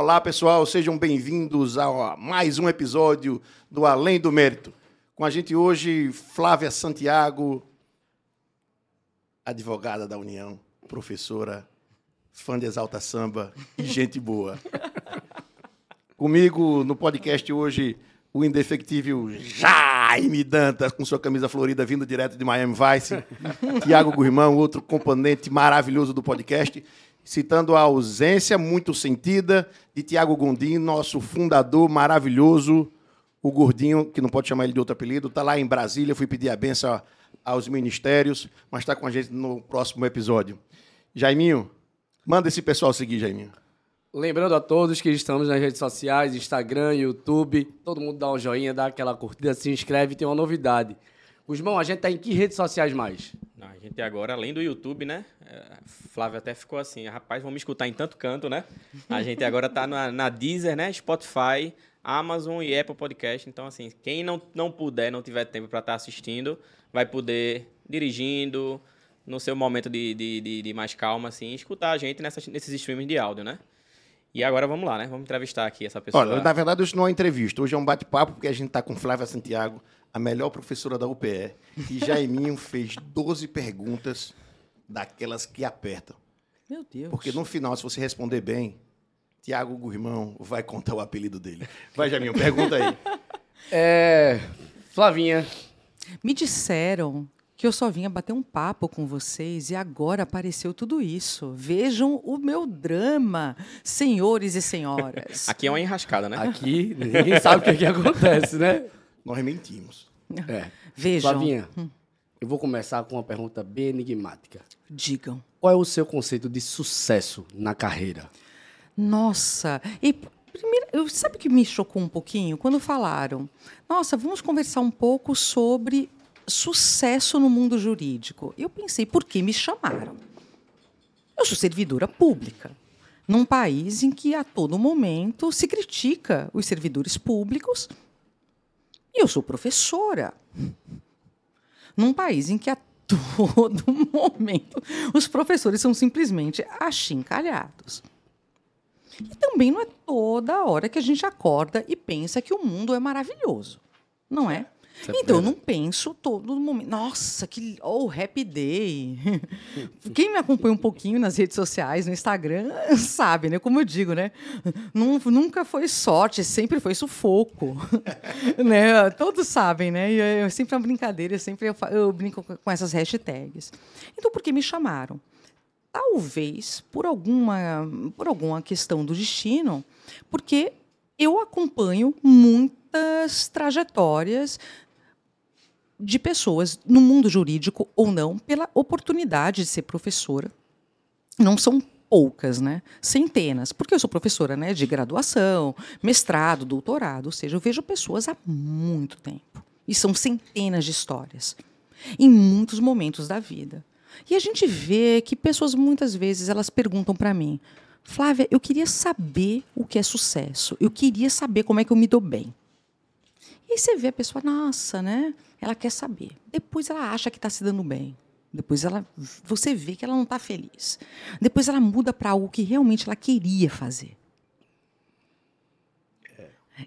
Olá, pessoal, sejam bem-vindos a mais um episódio do Além do Mérito. Com a gente hoje, Flávia Santiago, advogada da União, professora, fã de Exalta Samba e gente boa. Comigo no podcast hoje, o indefectível Jaime Dantas, com sua camisa florida vindo direto de Miami Vice. Tiago Gurmão, outro componente maravilhoso do podcast, citando a ausência muito sentida de Tiago Gondim, nosso fundador maravilhoso, o gordinho, que não pode chamar ele de outro apelido, está lá em Brasília, fui pedir a benção aos ministérios, mas está com a gente no próximo episódio. Jaiminho, manda esse pessoal seguir, Jaiminho. Lembrando a todos que estamos nas redes sociais, Instagram, YouTube, todo mundo dá um joinha, dá aquela curtida, se inscreve, tem uma novidade. Gusmão, a gente tá em que redes sociais mais? A gente agora, além do YouTube, né? É, Flávio até ficou assim, rapaz, vamos me escutar em tanto canto, né? A gente agora tá na, na Deezer, né? Spotify, Amazon e Apple Podcast. Então, assim, quem não, não puder, não tiver tempo para estar tá assistindo, vai poder, dirigindo, no seu momento de, de, de, de mais calma, assim, escutar a gente nessas, nesses streams de áudio, né? E agora vamos lá, né? Vamos entrevistar aqui essa pessoa. Olha, na verdade, hoje não é uma entrevista, hoje é um bate-papo, porque a gente está com Flávia Santiago, a melhor professora da UPE, e Jaiminho fez 12 perguntas daquelas que apertam. Meu Deus. Porque no final, se você responder bem, Tiago Gurmão vai contar o apelido dele. Vai, Jaiminho, pergunta aí. É. Flavinha. Me disseram que eu só vinha bater um papo com vocês e agora apareceu tudo isso. Vejam o meu drama, senhores e senhoras. Aqui é uma enrascada, né? Aqui ninguém sabe o que, é que acontece, né? Nós mentimos. É. Vejam. Flavinha, eu vou começar com uma pergunta bem enigmática. Digam. Qual é o seu conceito de sucesso na carreira? Nossa, e primeiro, eu, sabe o que me chocou um pouquinho? Quando falaram, nossa, vamos conversar um pouco sobre sucesso no mundo jurídico. Eu pensei, por que me chamaram? Eu sou servidora pública, num país em que a todo momento se critica os servidores públicos, e eu sou professora, num país em que a todo momento os professores são simplesmente achincalhados. E também não é toda hora que a gente acorda e pensa que o mundo é maravilhoso, não é? É então, eu não penso todo momento. Nossa, que oh, happy day. Quem me acompanha um pouquinho nas redes sociais, no Instagram, sabe, né? Como eu digo, né? Nun- Nunca foi sorte, sempre foi sufoco. né? Todos sabem, né? E é sempre uma brincadeira, sempre eu, fa- eu brinco com essas hashtags. Então, por que me chamaram? Talvez por alguma, por alguma questão do destino, porque eu acompanho muitas trajetórias de pessoas no mundo jurídico ou não pela oportunidade de ser professora. Não são poucas, né? Centenas, porque eu sou professora, né, de graduação, mestrado, doutorado, ou seja, eu vejo pessoas há muito tempo. E são centenas de histórias em muitos momentos da vida. E a gente vê que pessoas muitas vezes elas perguntam para mim: "Flávia, eu queria saber o que é sucesso. Eu queria saber como é que eu me dou bem." E você vê a pessoa, nossa, né? Ela quer saber. Depois ela acha que está se dando bem. Depois ela, você vê que ela não está feliz. Depois ela muda para algo que realmente ela queria fazer.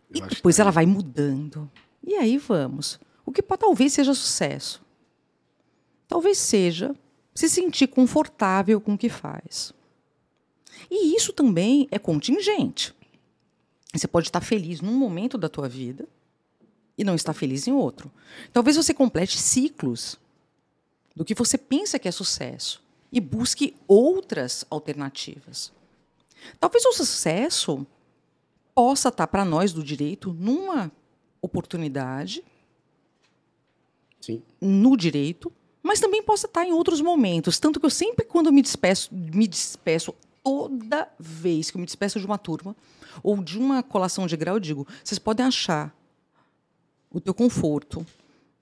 E eu acho depois que- ela vai mudando. E aí vamos. O que talvez seja sucesso. Talvez seja se sentir confortável com o que faz. E isso também é contingente. Você pode estar feliz num momento da tua vida e não estar feliz em outro. Talvez você complete ciclos do que você pensa que é sucesso e busque outras alternativas. Talvez o sucesso possa estar para nós do direito numa oportunidade, Sim. no direito, mas também possa estar em outros momentos. Tanto que eu sempre, quando me despeço, me despeço, toda vez que eu me despeço de uma turma ou de uma colação de grau, eu digo: vocês podem achar o teu conforto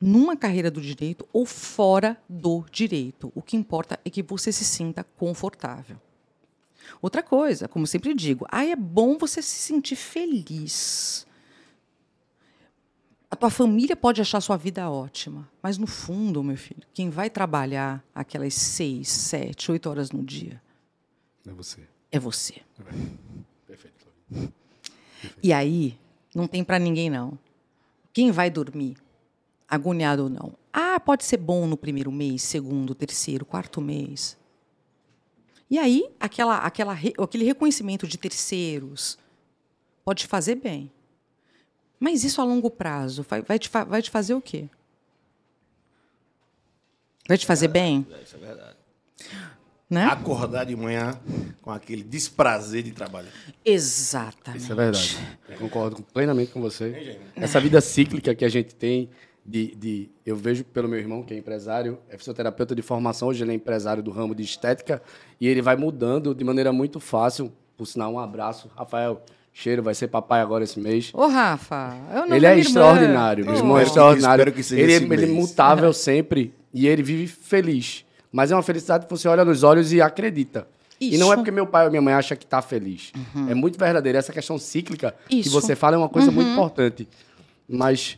numa carreira do direito ou fora do direito. O que importa é que você se sinta confortável. Outra coisa, como sempre digo, ah, é bom você se sentir feliz. A tua família pode achar sua vida ótima, mas no fundo, meu filho, quem vai trabalhar aquelas seis, sete, oito horas no dia É você. é você. Perfeito. Flavinha. E aí, não tem para ninguém, não. Quem vai dormir, agoniado ou não? Ah, pode ser bom no primeiro mês, segundo, terceiro, quarto mês. E aí, aquela, aquela, aquele reconhecimento de terceiros pode te fazer bem. Mas isso a longo prazo vai, vai, te, vai te fazer o quê? Vai te fazer é, bem? Isso é verdade. Né? Acordar de manhã com aquele desprazer de trabalhar. Exatamente. Isso é verdade. Eu concordo plenamente com você. Essa vida cíclica que a gente tem, de, de, eu vejo pelo meu irmão, que é empresário, é fisioterapeuta de formação, hoje ele é empresário do ramo de estética, e ele vai mudando de maneira muito fácil. Por sinal, um abraço. Rafael, cheiro, vai ser papai agora esse mês. Ô, Rafa, eu não Ele é extraordinário, meu irmão é extraordinário. Espero que seja ele, esse ele é mês. mutável sempre e ele vive feliz. Mas é uma felicidade que você olha nos olhos e acredita. E não é Isso. porque meu pai ou minha mãe acham que tá feliz. É muito verdadeiro. Essa questão cíclica que Isso. você fala é uma coisa muito importante. Mas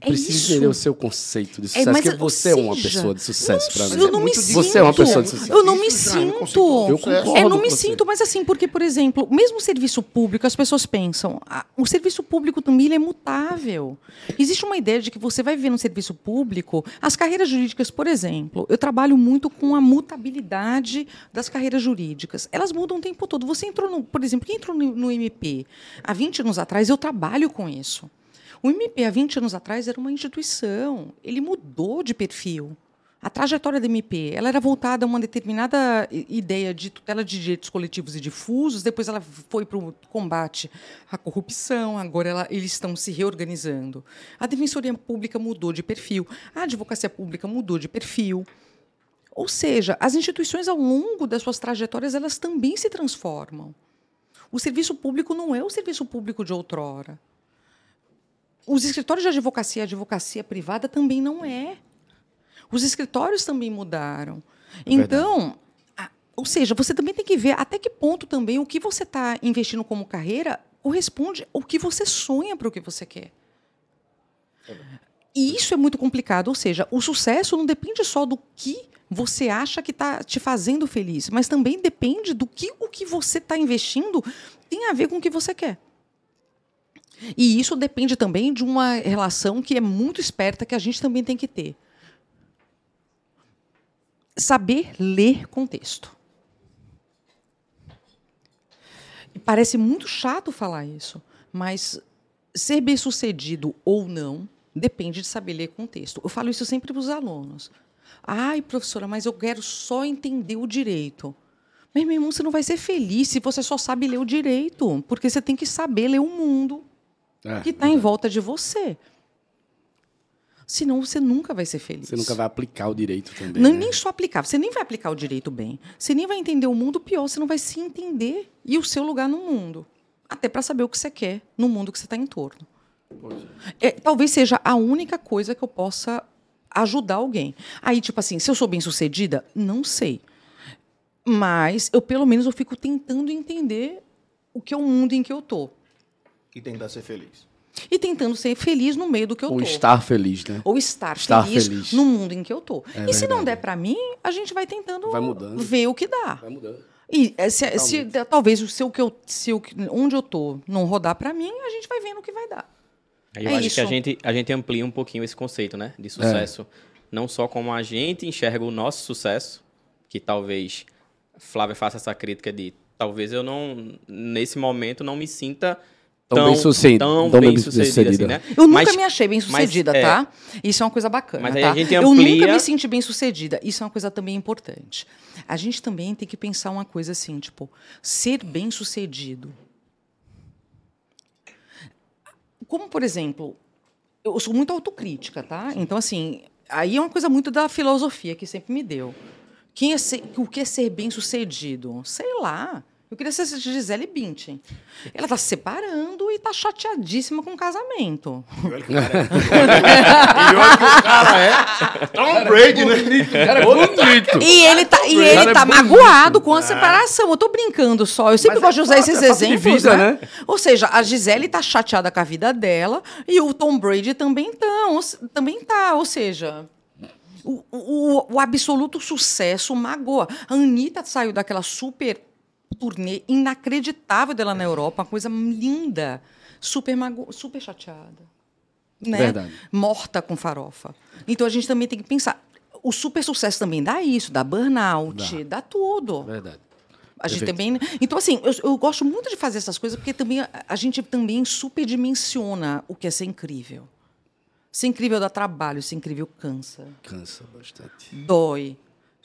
É preciso isso. entender o seu conceito de É, sucesso. mas, porque você é uma seja, pessoa de sucesso para mim. Eu não me sinto. Você é uma pessoa de sucesso. Eu não me é sinto. Eu concordo É, não com me sinto, mas assim, porque, por exemplo, mesmo o serviço público, as pessoas pensam, ah, o serviço público também ele é mutável. Existe uma ideia de que você vai ver no serviço público, as carreiras jurídicas, por exemplo, eu trabalho muito com a mutabilidade das carreiras jurídicas. Elas mudam o tempo todo. Você entrou, no, por exemplo, quem entrou no, no MP há 20 anos atrás, eu trabalho com isso. O MP, há 20 anos atrás, era uma instituição. Ele mudou de perfil. A trajetória da MP ela era voltada a uma determinada ideia de tutela de direitos coletivos e difusos, depois ela foi para o combate à corrupção, agora ela- eles estão se reorganizando. A Defensoria Pública mudou de perfil, a Advocacia Pública mudou de perfil. Ou seja, as instituições, ao longo das suas trajetórias, elas também se transformam. O serviço público não é o serviço público de outrora. Os escritórios de advocacia, a advocacia privada também não é. Os escritórios também mudaram. então, a- ou seja, você também tem que ver até que ponto também o que você está investindo como carreira corresponde ao que você sonha para o que você quer. E isso é muito complicado. Ou seja, o sucesso não depende só do que você acha que está te fazendo feliz, mas também depende do que o que você está investindo tem a ver com o que você quer. E isso depende também de uma relação que é muito esperta que a gente também tem que ter. Saber ler contexto. Parece muito chato falar isso, mas ser bem-sucedido ou não depende de saber ler contexto. Eu falo isso sempre para os alunos. Ai, professora, mas eu quero só entender o direito. Mas, meu irmão, você não vai ser feliz se você só sabe ler o direito, porque você tem que saber ler o mundo É, que está em volta de você. Senão você nunca vai ser feliz. Você nunca vai aplicar o direito também. Não, né? Nem só aplicar, você nem vai aplicar o direito bem. Você nem vai entender o mundo, pior, você não vai se entender e o seu lugar no mundo. Até para saber o que você quer no mundo que você está em torno. É, talvez seja a única coisa que eu possa ajudar alguém. Aí, tipo assim, se eu sou bem sucedida, não sei. Mas eu, pelo menos, eu fico tentando entender o que é o mundo em que eu tô. E tentar ser feliz. E tentando ser feliz no meio do que eu Ou tô. estar feliz, né? Ou estar, Estar feliz, feliz. no mundo em que eu tô. É e se não verdade. der para mim, a gente vai tentando Vai mudando. ver o que dá. Vai mudando. E eh, se, se- talvez o seu que eu, se o que- onde eu tô não rodar para mim, a gente vai vendo o que vai dar. Aí eu É acho que a isso. gente, a gente amplia um pouquinho esse conceito, né? De sucesso. Não só como a gente enxerga o nosso sucesso, que talvez Flávia faça essa crítica de talvez eu não, nesse momento, não me sinta Tão tão, bem-sucedido- tão tão bem-sucedido, bem-sucedida. assim, né? Eu nunca Mas- me achei bem sucedida, mas, é, tá? Isso é uma coisa bacana. Mas tá? a gente Eu nunca amplia- me senti bem sucedida. Isso é uma coisa também importante. A gente também tem que pensar uma coisa assim, tipo, ser bem sucedido. Como, por exemplo, eu sou muito autocrítica, tá? Então, assim, aí é uma coisa muito da filosofia que sempre me deu. Quem é ser- o que é ser bem sucedido? Sei lá. Eu queria ser Gisele Bündchen. Ela está se separando e está chateadíssima com o casamento. E olha que o cara é, e olha que o cara é Tom Brady, né? Cara, bonito. E ele tá, e ele é tá bonito. magoado com a separação. Eu tô brincando só. Eu sempre Mas gosto de é usar fato, esses é de exemplos, vida, né? né? Ou seja, a Gisele tá chateada com a vida dela e o Tom Brady também tá. ou também tá. Ou seja, o, o, o absoluto sucesso magoa. A Anitta saiu daquela super turnê inacreditável dela na Europa, uma coisa linda, super, mago, super chateada. Né? Verdade. Morta com farofa. Então a gente também tem que pensar. O super sucesso também dá isso, dá burnout, dá, tudo. Verdade. A gente Perfeito. também. Então, assim, eu, eu gosto muito de fazer essas coisas porque também a, a gente também superdimensiona o que é ser incrível. Ser incrível dá trabalho, ser incrível cansa, Cansa bastante. dói,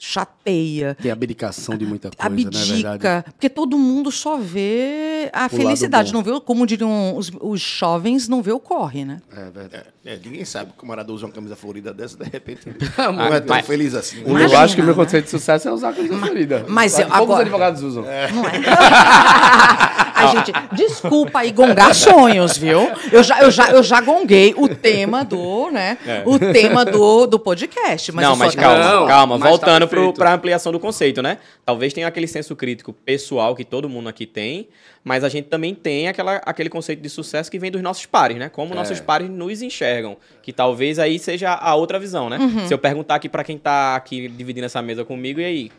chateia, Tem abdicação de muita coisa, é verdade? abdica. Porque todo mundo só vê a lado felicidade, não vê, o- como diriam os, os jovens, não vê o corre, né? É verdade. É, ninguém sabe que o camarada usa uma camisa florida dessa, de repente Ah, não é tão mas- feliz assim. Eu Imagina, acho que o meu né? conceito de sucesso é usar a camisa florida. mas eu- Poucos agora- advogados usam. Não é? A gente, desculpa aí gongar sonhos, viu? Eu já, eu já, eu já gonguei o tema do, né? O tema do, do podcast. Mas não, só mas quero- calma, Não, calma. mas tá Voltando perfeito. para a ampliação do conceito, né? Talvez tenha aquele senso crítico pessoal que todo mundo aqui tem, mas a gente também tem aquela, aquele conceito de sucesso que vem dos nossos pares, né? Como nossos pares nos enxergam. Que talvez aí seja a outra visão, né? Uhum. Se eu perguntar aqui para quem tá aqui dividindo essa mesa comigo, e aí?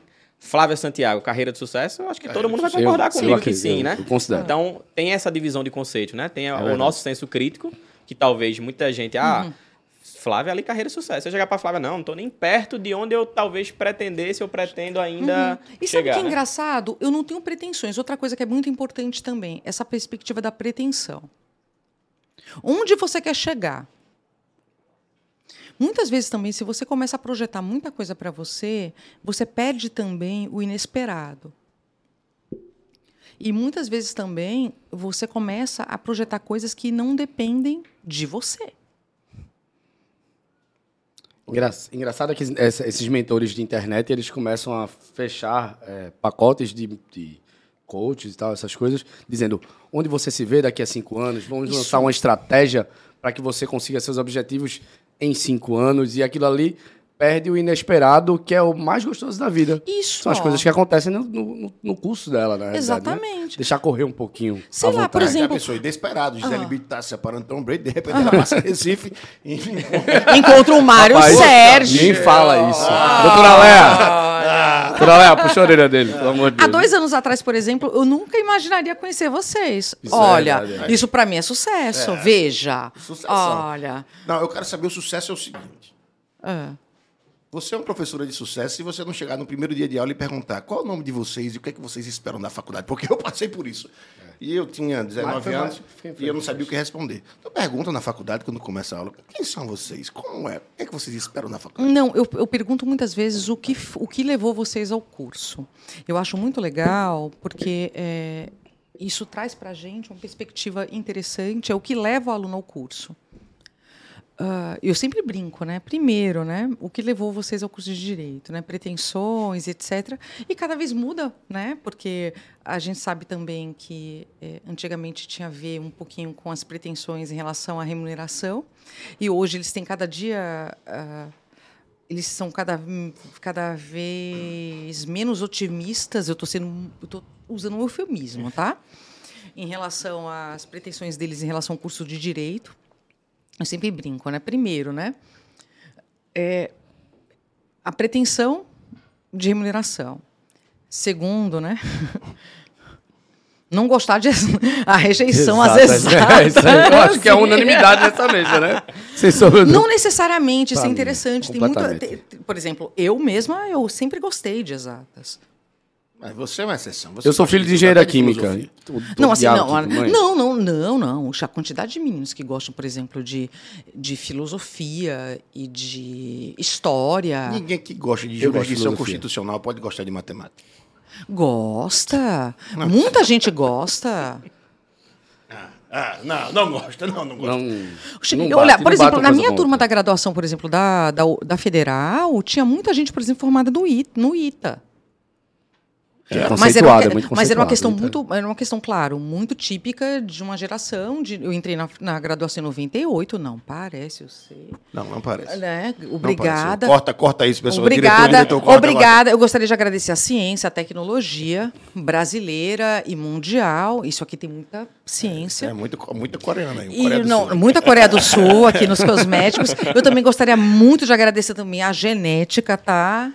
Flávia Santiago, carreira de sucesso, eu acho que todo mundo vai Eu- concordar eu comigo que acredito, sim, eu- né? eu considero. Então, tem essa divisão de conceito, né? Tem a- o verdade. nosso senso crítico, que talvez muita gente, ah, Flávia ali carreira de sucesso. Se eu chegar pra Flávia, não, não tô nem perto de onde eu talvez pretendesse ou pretendo ainda E sabe o chegar. que é né? engraçado? Eu não tenho pretensões. Outra coisa que é muito importante também, essa perspectiva da pretensão. Onde você quer chegar? Muitas vezes também, se você começa a projetar muita coisa para você, você perde também o inesperado. E muitas vezes também você começa a projetar coisas que não dependem de você. Engra- Engraçado é que esses mentores de internet, eles começam a fechar é, pacotes de, de coaches e tal, essas coisas, dizendo onde você se vê daqui a cinco anos, vamos Isso. lançar uma estratégia para que você consiga seus objetivos em cinco anos, e aquilo ali perde o inesperado, que é o mais gostoso da vida. Isso, São as ó. coisas que acontecem no, no, no curso dela, né? Exatamente. Deixar correr um pouquinho. Sei lá, por exemplo- Já pensou, desesperado, Gisele Bündchen tá se separando Tom Brady, de repente ela passa em Recife e Encontra o Mário Rapaz, Sérgio. Nem fala isso. Ah. Doutora Léa! Doutora Léa, puxa a orelha dele, pelo amor de Há Deus. dois anos atrás, por exemplo, eu nunca imaginaria conhecer vocês. Isso é Olha, verdade, é. isso pra mim é sucesso. Veja. Sucessão. Olha. Não, eu quero saber o sucesso é o seguinte. Ah. Você é uma professora de sucesso se você não chegar no primeiro dia de aula e perguntar qual é o nome de vocês e o que é que vocês esperam da faculdade. Porque eu passei por isso. E eu tinha 19 Mas anos mais- e eu não sabia o que responder. Então pergunta na faculdade, quando começa a aula, quem são vocês? Como é? O que é que vocês esperam da faculdade? Não, eu, eu pergunto muitas vezes o que, o que levou vocês ao curso. Eu acho muito legal, porque é, isso traz para a gente uma perspectiva interessante, é o que leva o aluno ao curso. Ah, eu sempre brinco, né? Primeiro, né? O que levou vocês ao curso de direito, né? Pretensões, etc. E cada vez muda, né? Porque a gente sabe também que eh, antigamente tinha a ver um pouquinho com as pretensões em relação à remuneração, e hoje eles têm cada dia ah, eles são cada, cada vez menos otimistas. Eu estou usando um eufemismo, tá? Em relação às pretensões deles em relação ao curso de direito, eu sempre brinco, né? Primeiro, né? É a pretensão de remuneração. Segundo, né? Não gostar de a rejeição às Exato, é, eu acho que é unanimidade nessa mesa, né? Não necessariamente, isso é interessante. Tem muita, completamente. tem- por exemplo, eu mesma, eu sempre gostei de exatas. Mas você é uma exceção. Você Eu sou filho de engenheira química. Não, assim, não, não, não, não, não. A quantidade de meninos que gostam, por exemplo, de, de filosofia e de história. Ninguém que gosta de Eu gosto de jurisdição constitucional pode gostar de matemática. Gosta. Muita gente gosta. Ah, não, não gosta, não, não gosta. Não, não olha, não por exemplo, na minha turma da graduação, por exemplo, da, da, da Federal, tinha muita gente, por exemplo, formada do I, no ITA. É Mas era, uma, é muito mas era uma questão conceituado, muito, era uma questão, claro, muito típica de uma geração. De, eu entrei na, na graduação em 98, não parece, eu sei. Não, não parece. Né? Não Obrigada. parece. Corta, corta isso, pessoal. Obrigada, Diretor, diretor, corta obrigada. Eu gostaria de agradecer a ciência, a tecnologia brasileira e mundial. Isso aqui tem muita ciência. É muito, muita coreana aí. E, Coreia não, Sul. muita Coreia do Sul aqui nos cosméticos. Eu também gostaria muito de agradecer também a genética, tá?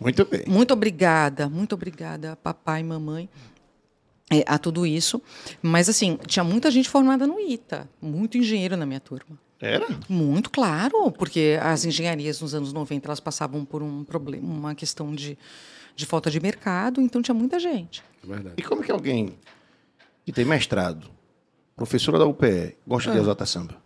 Muito bem. Muito obrigada, muito obrigada, papai e mamãe. é, a tudo isso. Mas, assim, tinha muita gente formada no ITA, muito engenheiro na minha turma. Era? Muito claro, porque as engenharias nos anos 90 elas passavam por um problema, uma questão de, de falta de mercado, então tinha muita gente. Verdade. E como que alguém que tem mestrado, professora da UPE, gosta Ah. de exalta samba?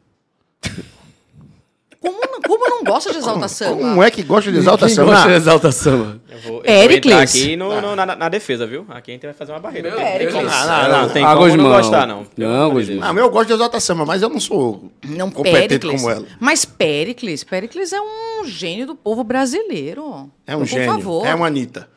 Como, não- como não gosta de exalta samba? Como é que gosta de exalta Quem samba? gosta de exalta samba? Eu vou, eu vou Péricles. entrar aqui no, no- na, na defesa, viu? Aqui a gente vai fazer uma barreira. Meu Não como- do não, não, não tem Água como de não mão. gostar, não. Não. Não, eu gosto de exalta samba, mas eu não sou Não, competente Péricles. como ela. Mas Péricles, Péricles é um gênio do povo brasileiro. É um Por gênio. favor. É uma Anitta.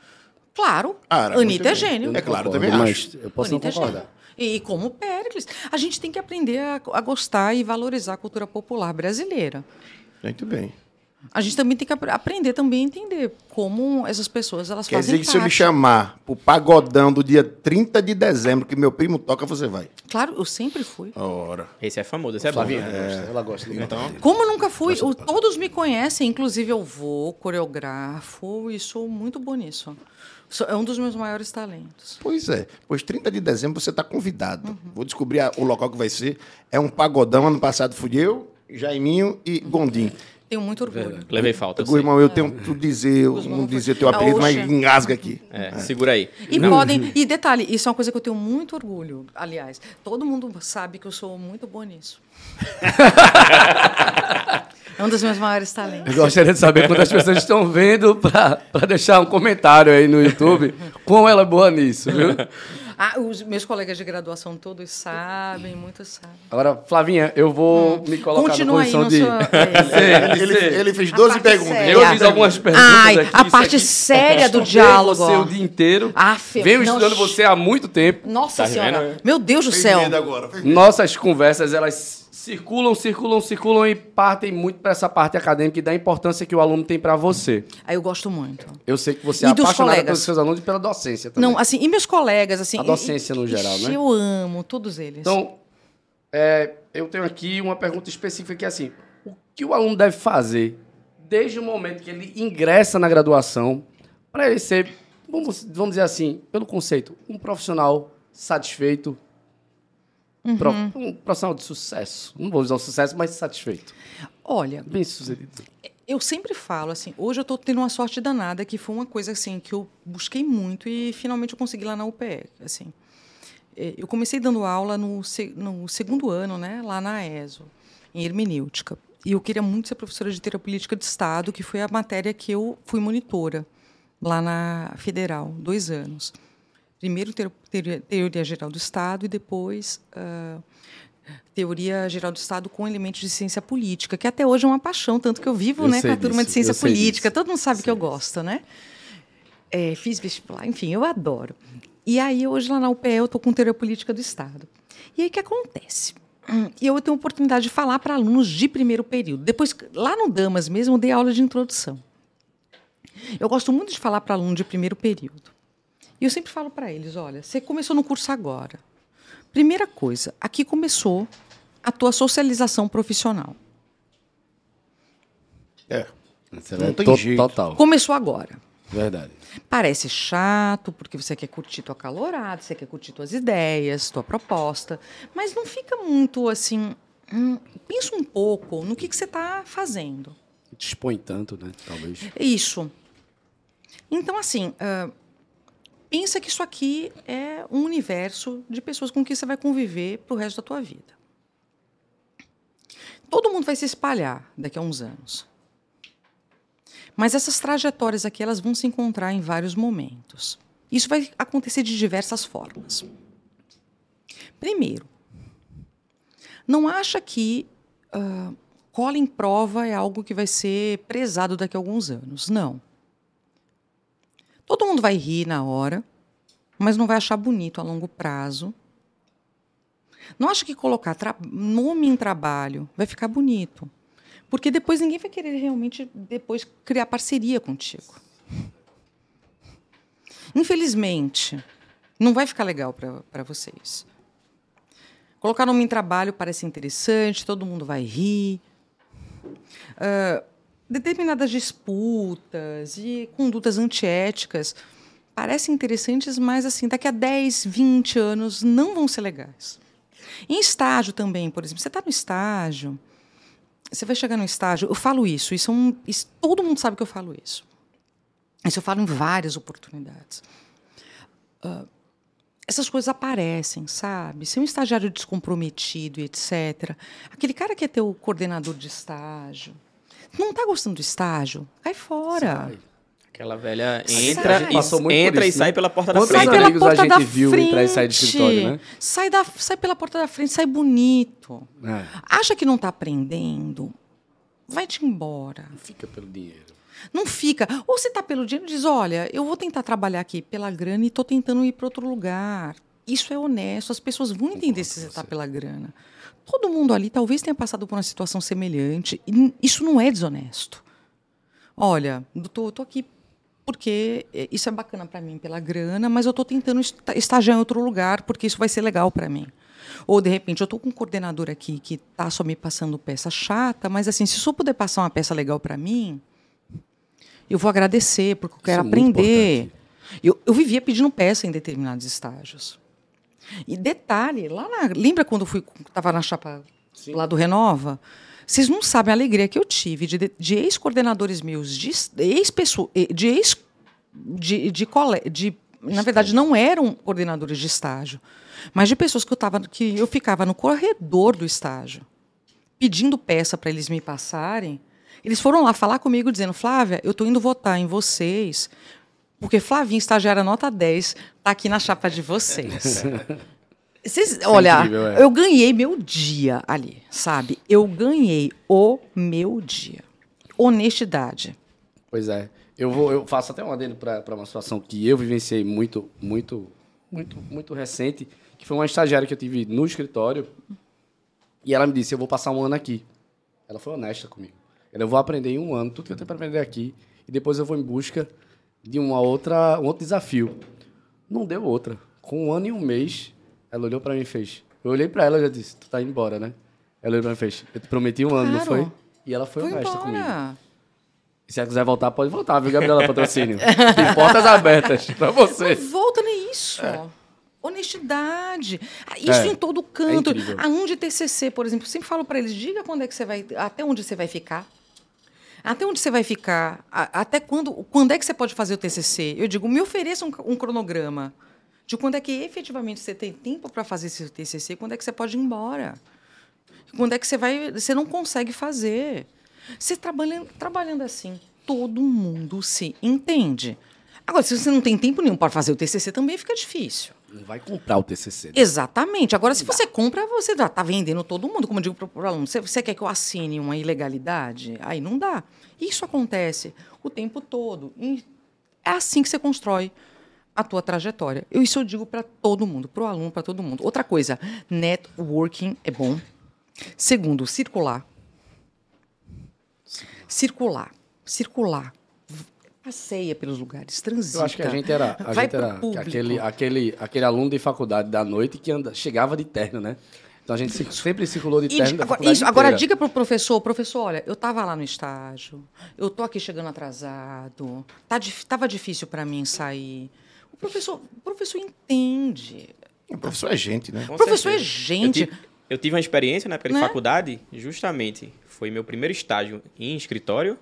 Claro. Ah, Anitta é gênio. É claro, Concordo, também mas acho. Eu posso não Anitta é concordar. gênio. E como Péricles, a gente tem que aprender a, a gostar e valorizar a cultura popular brasileira. Muito bem. A gente também tem que apre- aprender também a entender como essas pessoas elas Quer fazem dizer que se eu me parte. chamar pro pagodão do dia 30 de dezembro, que meu primo toca, você vai. Claro, eu sempre fui. Ora. Esse é famoso, esse é bom. Flavinha, né? gosta, ela gosta de Então, Como eu nunca fui, o- todos me conhecem, inclusive eu vou, coreografo e sou muito boa nisso. Sou- É um dos meus maiores talentos. Pois é. Pois 30 de dezembro você está convidado. Vou descobrir a- o local que vai ser. É um pagodão. Ano passado fui eu, Jaiminho e Gondim. Tenho muito orgulho. levei falta. eu irmão, eu tenho que dizer, eu não dizer teu apelido, mas engasga aqui. É, segura aí. E podem. E detalhe, isso é uma coisa que eu tenho muito orgulho. Aliás, todo mundo sabe que eu sou muito boa nisso. é um dos meus maiores talentos. Eu gostaria de saber quantas pessoas estão vendo para deixar um comentário aí no YouTube. Como ela é boa nisso, viu? Ah, os meus colegas de graduação todos sabem, muitos sabem. Agora, Flavinha, eu vou me colocar Continua na aí posição no de... seu. Sei, Ele, ele fez A 12 parte perguntas. séria. Eu fiz algumas perguntas Ai, aqui. a parte aqui- séria do diálogo. você o dia inteiro. Aff, Venho não, estudando você há muito tempo. Nossa Tá Senhora. vendo? Meu Deus do Fez céu. Nossas conversas, elas circulam, circulam, circulam e partem muito para essa parte acadêmica e da importância que o aluno tem para você. Aí eu gosto muito. Eu sei que você é E dos apaixonada pelos seus alunos e pela docência também. Não, assim, e meus colegas, assim. A docência no e- geral, ixi, né? Eu amo todos eles. Então, é, eu tenho aqui uma pergunta específica que é assim: o que o aluno deve fazer desde o momento que ele ingressa na graduação para ele ser, vamos, vamos dizer assim, pelo conceito, um profissional satisfeito, Uhum. pro- um profissional de sucesso. Não vou usar o sucesso, mas satisfeito. Olha, Bem sucedido. eu sempre falo assim, hoje eu estou tendo uma sorte danada que foi uma coisa assim que eu busquei muito e finalmente eu consegui lá na UPE, assim. É, Eu comecei dando aula no, no segundo ano, né, lá na ESO, em hermenêutica. E eu queria muito ser professora de teoria política de Estado, que foi a matéria que eu fui monitora lá na Federal, dois anos. Primeiro teo- teoria, teoria geral do Estado e depois ah, teoria geral do Estado com elementos de ciência política, que até hoje é uma paixão, tanto que eu vivo Eu né, com sei a turma disso, de ciência sei política. disso. Todo mundo sabe que eu gosto, né? É, fiz vestibular, enfim, eu adoro. E aí, hoje, lá na UPE, eu estou com teoria política do Estado. E aí, o que acontece? E eu tenho a oportunidade de falar para alunos de primeiro período. Depois, lá no Damas mesmo, eu dei aula de introdução. Eu gosto muito de falar para aluno de primeiro período. E eu sempre falo para eles: olha, você começou no curso agora. Primeira coisa, aqui começou a tua socialização profissional. É. Você Não tem to- jeito. Total. Começou agora. Verdade. Parece chato, porque você quer curtir tua calorada, você quer curtir tuas ideias, tua proposta, mas não fica muito assim. hum, pensa um pouco no que, que você está fazendo. Expõe tanto, né? Talvez. Isso. Então, assim, ah, pensa que isso aqui é um universo de pessoas com quem você vai conviver pro resto da tua vida. Todo mundo vai se espalhar daqui a uns anos. Mas essas trajetórias aqui, elas vão se encontrar em vários momentos. Isso vai acontecer de diversas formas. Primeiro, não acha que ah, cola em prova é algo que vai ser prezado daqui a alguns anos. Não. Todo mundo vai rir na hora, mas não vai achar bonito a longo prazo. Não acha que colocar nome em trabalho vai ficar bonito. Porque depois ninguém vai querer realmente depois criar parceria contigo. Infelizmente, não vai ficar legal para vocês. Colocar nome em trabalho parece interessante, todo mundo vai rir. Ah, determinadas disputas e condutas antiéticas parecem interessantes, mas assim, daqui a 10, 20 anos não vão ser legais. Em estágio também, por exemplo, você está no estágio, você vai chegar no estágio, eu falo isso, isso, é um, isso, todo mundo sabe que eu falo isso. Isso eu falo em várias oportunidades. Uh, essas coisas aparecem, sabe? Se um estagiário descomprometido etc. Aquele cara que é teu coordenador de estágio, não está gostando do estágio, cai fora. Sai. Aquela velha entra, Sai. e, Passou muito entra por e isso, sai né? pela porta da Quantos frente. Sai pela amigos a porta gente da viu frente. entrar e sair do escritório, né? Sai, da, sai pela porta da frente, sai bonito. É, Acha que não está aprendendo? Vai-te embora. fica pelo dinheiro. Não fica. Ou você está pelo dinheiro e diz: olha, eu vou tentar trabalhar aqui pela grana e estou tentando ir para outro lugar. Isso é honesto, as pessoas vão entender se você está pela grana. Todo mundo ali talvez tenha passado por uma situação semelhante. E isso não é desonesto. Olha, estou aqui porque eh, isso é bacana para mim pela grana, mas eu estou tentando esta- estagiar em outro lugar porque isso vai ser legal para mim. Ou, de repente, eu estou com um coordenador aqui que está só me passando peça chata, mas, assim, se o senhor puder passar uma peça legal para mim, eu vou agradecer, porque eu quero é aprender. Eu, eu vivia pedindo peça em determinados estágios. E detalhe, lá na, lembra quando eu fui estava na chapa lá do Renova? Vocês não sabem a alegria que eu tive de, de ex-coordenadores meus, de ex de ex de, de, cole, de na verdade não eram coordenadores de estágio, mas de pessoas que eu tava que eu ficava no corredor do estágio, pedindo peça para eles me passarem. Eles foram lá falar comigo dizendo: "Flávia, eu estou indo votar em vocês, porque Flavinha, estagiária nota 10, está aqui na chapa de vocês. Vocês, olha, incrível, é. eu ganhei meu dia ali, sabe? Eu ganhei o meu dia. Honestidade. Pois é. Eu, vou, eu faço até um adendo para uma situação que eu vivenciei muito, muito, muito, muito recente, que foi uma estagiária que eu tive no escritório, e ela me disse, eu vou passar um ano aqui. Ela foi honesta comigo. Ela, eu vou aprender em um ano tudo que eu tenho para aprender aqui, e depois eu vou em busca de uma outra, um outro desafio. Não deu outra. Com um ano e um mês, ela olhou para mim e fez. Eu olhei para ela e já disse, tu tá indo embora, né? Ela olhou para mim e fez, eu te prometi um ano, não Claro. foi? E ela foi Foi honesta comigo. embora. E se ela quiser voltar, pode voltar, viu, Gabriela Patrocínio? Tem portas abertas pra você. Volta nisso. Honestidade. Ah, Isso É, em todo canto. incrível. Aluno de TCC, por exemplo, eu sempre falo para eles: diga quando é que você vai, até onde você vai ficar. Até onde você vai ficar? Até quando, quando é que você pode fazer o TCC? Eu digo, me ofereça um, um cronograma de quando é que efetivamente você tem tempo para fazer esse TCC, quando é que você pode ir embora. Quando é que você vai, você não consegue fazer. Você trabalhando, trabalhando assim, todo mundo se entende. Agora, se você não tem tempo nenhum para fazer o TCC, também fica difícil. Vai comprar o TCC. né? Exatamente. Agora, se você compra, você está vendendo todo mundo. Como eu digo para o aluno, você, você quer que eu assine uma ilegalidade? Aí não dá. Isso acontece o tempo todo. É assim que você constrói a tua trajetória. Eu, isso eu digo para todo mundo, para o aluno, para todo mundo. Outra coisa, networking é bom. Segundo, circular. Circular. Circular. Passeia pelos lugares, transita. Eu acho que a gente era, a gente era aquele, aquele, aquele aluno de faculdade da noite que anda, chegava de terno, né? Então a gente se- sempre circulou de E terno. da agora, isso, agora diga para o professor, professor, olha, eu estava lá no estágio, eu tô aqui chegando atrasado, tá, tava difícil para mim sair. O professor, o professor entende. O professor é gente, né? Com O professor certeza. é gente. Eu tive, eu tive uma experiência na época de Né? faculdade, justamente. Foi meu primeiro estágio em escritório,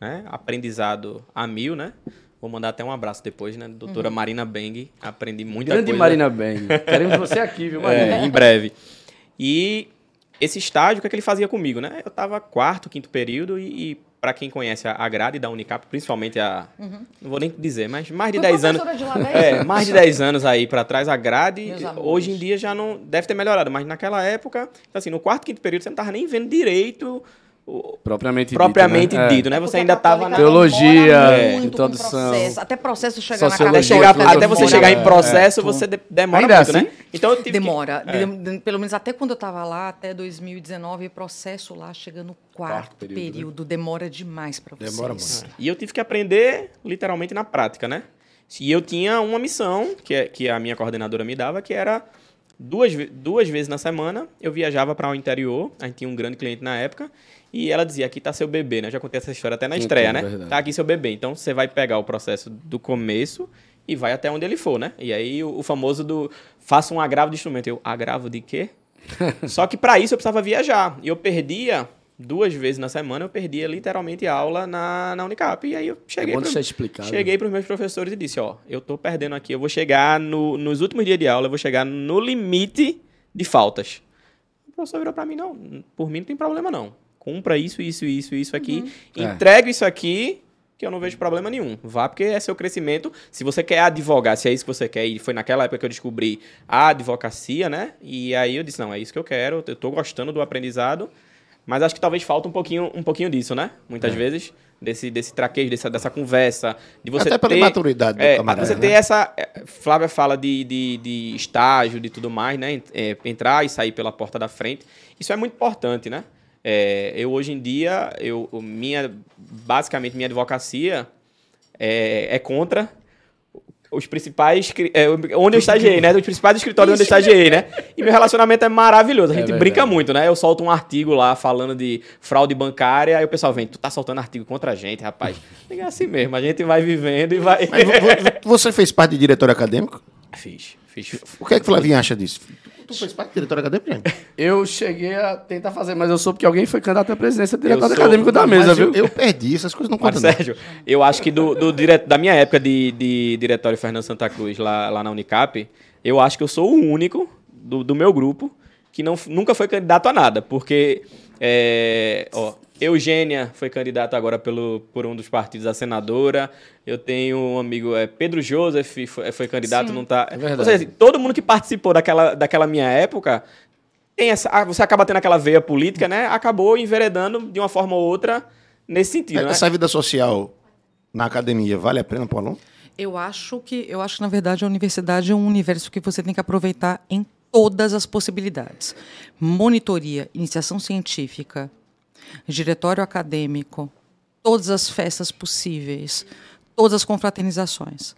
né? Aprendizado a mil, né? Vou mandar até um abraço depois, né? Doutora Marina Beng. Aprendi muita Grande coisa. Marina Bang. Queremos você aqui, viu, Marina? É, em breve. E esse estágio, o que, é que ele fazia comigo, né? Eu estava quarto, quinto período e, e para quem conhece a, grade da Unicap, principalmente a... Não vou nem dizer, mas mais de Foi 10 anos... professora de lá 10 É, mais de 10 anos aí para trás, a grade, hoje em dia já não... Deve ter melhorado, mas naquela época, assim, no quarto, quinto período, você não tava nem vendo direito o, Propriamente dito. propriamente né? dito, né? Você ainda estava na... Teologia, é, muito com introdução, processo. Até processo chegar sociologia, na Até, chegar- até você chegar em muito. processo, É. você de- demora Ainda muito, assim? né? Então eu tive que- Demora. É. De- de- pelo menos até quando eu estava lá, até 2019, processo lá chega no quarto, Quarto período, né? período. Demora demais para vocês. Demora muito. E eu tive que aprender literalmente na prática, né? E eu tinha uma missão que, é- que a minha coordenadora me dava, que era duas, duas vezes na semana eu viajava para o interior. A gente tinha um grande cliente na época. E ela dizia: aqui está seu bebê, né? Eu já contei essa história até na estreia, né? verdade. Tá aqui seu bebê. Então você vai pegar o processo do começo e vai até onde ele for, né? E aí o, o famoso do faça um agravo de instrumento. Eu, agravo de quê? Só que para isso eu precisava viajar. E eu perdia duas vezes na semana, eu perdia literalmente aula na, na Unicap. E aí eu cheguei É bom pro- explicado. cheguei para os meus professores e disse, ó, eu tô perdendo aqui, eu vou chegar no, nos últimos dias de aula, eu vou chegar no limite de faltas. O professor virou para mim, não, por mim não tem problema não. Cumpra isso, isso, isso, isso aqui. É. Entregue isso aqui, que eu não vejo problema nenhum. Vá, porque é seu crescimento. Se você quer advogar, se é isso que você quer, e foi naquela época que eu descobri a advocacia, né? E aí eu disse, não, é isso que eu quero, eu tô gostando do aprendizado, mas acho que talvez falta um pouquinho, um pouquinho disso, né? Muitas vezes, desse, desse traquejo, dessa, dessa conversa, de você Até pela ter... maturidade do É, camarada, você né? ter essa. é, Flávia fala de, de, de estágio, de tudo mais, né? É, entrar e sair pela porta da frente. Isso é muito importante, né? É, eu hoje em dia, eu, minha, basicamente minha advocacia é, é contra os principais. é, onde eu estagiei, né? Os principais escritórios onde eu estagiei, né? E meu relacionamento é maravilhoso. A É gente verdade. brinca muito, né? Eu solto um artigo lá falando de fraude bancária, aí o pessoal vem, tu tá soltando artigo contra a gente, rapaz. É assim mesmo, a gente vai vivendo e vai. Mas vo- vo- você fez parte de diretório acadêmico? Fiz, fiz. O que é que o Flavinho acha disso? Tu fez parte de diretório acadêmico? Eu cheguei a tentar fazer, mas eu soube que alguém foi candidato à presidência do diretório sou- acadêmico da mesa, Mas viu? eu, eu perdi, essas coisas não contam. Sérgio, eu acho que do, do dire- da minha época de, de diretório Fernando Santa Cruz, lá, lá na Unicap, eu acho que eu sou o único do, do meu grupo que não, nunca foi candidato a nada. Porque, é, ó, Eugênia foi candidata agora pelo, por um dos partidos a senadora. Eu tenho um amigo, é, Pedro Joseph, foi, foi candidato, Sim. não tá. É verdade. Ou seja, todo mundo que participou daquela, daquela minha época tem essa, ah, você acaba tendo aquela veia política, né? Acabou enveredando de uma forma ou outra nesse sentido, né? Essa vida social na academia vale a pena para o aluno? Eu acho que eu acho que na verdade a universidade é um universo que você tem que aproveitar em todas as possibilidades. Monitoria, iniciação científica, diretório acadêmico, todas as festas possíveis, todas as confraternizações.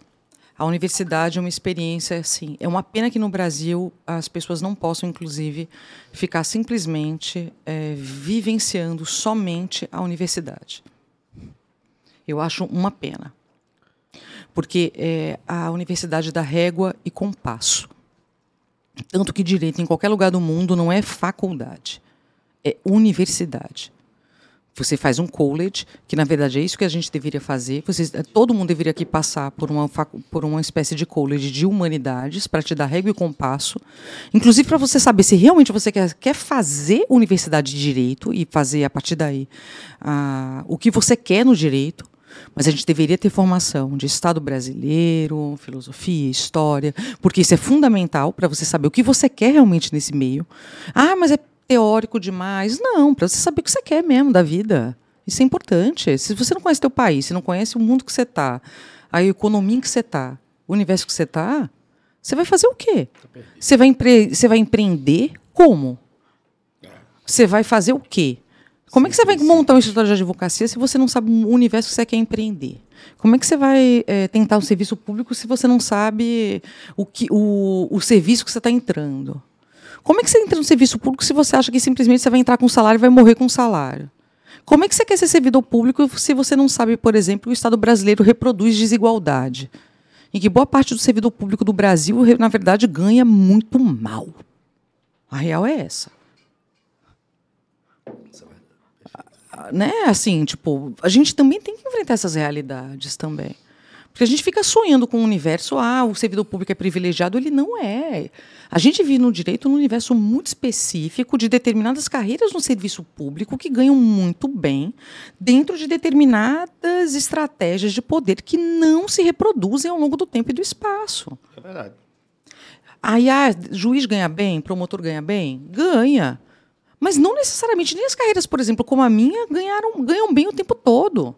A universidade é uma experiência assim. É uma pena que no Brasil as pessoas não possam, inclusive, ficar simplesmente eh, vivenciando somente a universidade. Eu acho uma pena porque é a universidade dá régua e compasso. Tanto que direito em qualquer lugar do mundo não é faculdade, é universidade. Você faz um college, que na verdade é isso que a gente deveria fazer. Vocês, todo mundo deveria aqui passar por uma, por uma espécie de college de humanidades para te dar régua e compasso. Inclusive para você saber se realmente você quer, quer fazer universidade de direito e fazer a partir daí o que você quer no direito. Mas a gente deveria ter formação de Estado brasileiro, filosofia, história, porque isso é fundamental para você saber o que você quer realmente nesse meio. Ah, mas é teórico demais. Não, para você saber o que você quer mesmo da vida. Isso é importante. Se você não conhece teu país, se não conhece o mundo que você está, a economia em que você está, o universo que você está, você vai fazer o quê? Você vai, empre você vai empreender como? Você vai fazer o quê? Como é que você vai montar um escritório de advocacia se você não sabe o universo que você quer empreender? Como é que você vai eh, tentar um serviço público se você não sabe o, que, o, o serviço que você está entrando? Como é que você entra no serviço público se você acha que simplesmente você vai entrar com salário e vai morrer com salário? Como é que você quer ser servidor público se você não sabe, por exemplo, que o Estado brasileiro reproduz desigualdade? Em que boa parte do servidor público do Brasil, na verdade, ganha muito mal. A real é essa. Né? Assim, tipo, a gente também tem que enfrentar essas realidades também. Porque a gente fica sonhando com um universo, ah, o servidor público é privilegiado, ele não é. A gente vive no direito num universo muito específico de determinadas carreiras no serviço público que ganham muito bem dentro de determinadas estratégias de poder que não se reproduzem ao longo do tempo e do espaço. É verdade. Aí, ah, juiz ganha bem, promotor ganha bem? Ganha. Mas não necessariamente, nem as carreiras, por exemplo, como a minha, ganharam, ganham bem o tempo todo.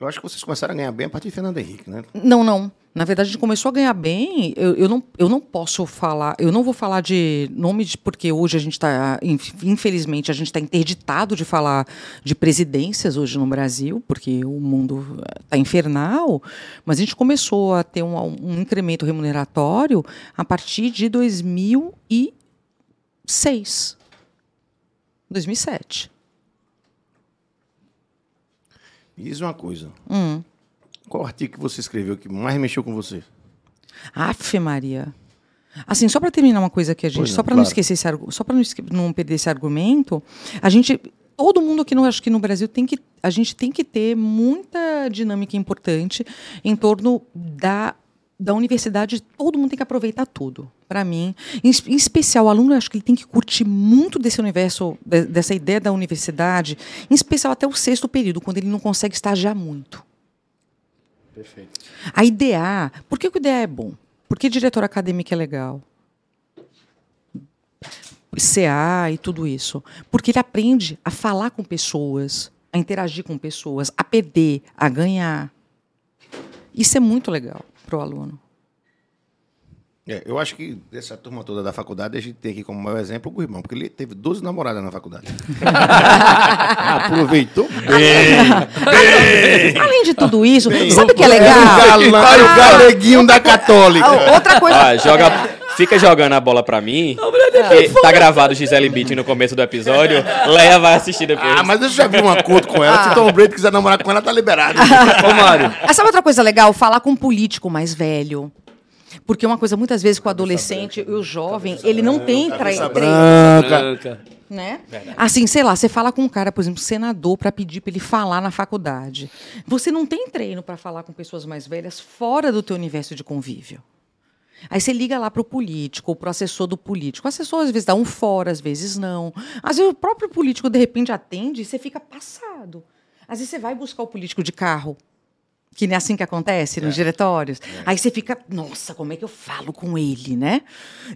Eu acho que vocês começaram a ganhar bem a partir de Fernando Henrique, né? Não, não. Na verdade, a gente começou a ganhar bem. Eu, eu, não, eu não posso falar, eu não vou falar de nome, de, porque hoje a gente está, infelizmente, a gente está interditado de falar de presidências hoje no Brasil, porque o mundo está infernal. Mas a gente começou a ter um, um incremento remuneratório a partir de 2006. 2007. Me diz uma coisa. Hum. Qual artigo que você escreveu que mais mexeu com você? Afe Maria. Assim, só para terminar uma coisa aqui, a gente, Pois não, só para não claro. esquecer esse só para não, não perder esse argumento, a gente todo mundo aqui no acho que no Brasil tem que a gente tem que ter muita dinâmica importante em torno da da universidade, todo mundo tem que aproveitar tudo. Para mim, em, em especial o aluno, eu acho que ele tem que curtir muito desse universo, de- dessa ideia da universidade, em especial até o sexto período, quando ele não consegue estagiar muito. Perfeito. A IDA, por que o IDA é bom? Por que diretor acadêmico é legal? CA e tudo isso. Porque ele aprende a falar com pessoas, a interagir com pessoas, a perder, a ganhar. Isso é muito legal para o aluno. É, eu acho que dessa turma toda da faculdade, a gente tem aqui como maior exemplo o Guimão, porque ele teve 12 namoradas na faculdade. Aproveitou bem. Além de tudo isso, sabe o que é legal? O, gal- era o galeguinho da católica. Ah, Outra coisa. Ó, joga, fica jogando a bola pra mim. que tá gravado Gisele Beat no começo do episódio. Leia vai assistir depois. Ah, mas eu já vi um acordo com Ah. ela. Se Tom Brady quiser namorar com ela, tá liberado. Ô, Mário. Ah, sabe outra coisa legal? Falar com um político mais velho. Porque uma coisa, muitas vezes, com o adolescente e o jovem, ele não tem tre- tre- Branca. Branca. né? Assim, sei lá, você fala com um cara, por exemplo, senador, para pedir para ele falar na faculdade. Você não tem treino para falar com pessoas mais velhas fora do teu universo de convívio. Aí você liga lá para o político ou para o assessor do político. O assessor às vezes dá um fora, às vezes não. Às vezes o próprio político de repente atende e você fica passado. Às vezes você vai buscar o político de carro, que não é assim que acontece nos diretórios. Aí você fica, nossa, como é que eu falo com ele, né?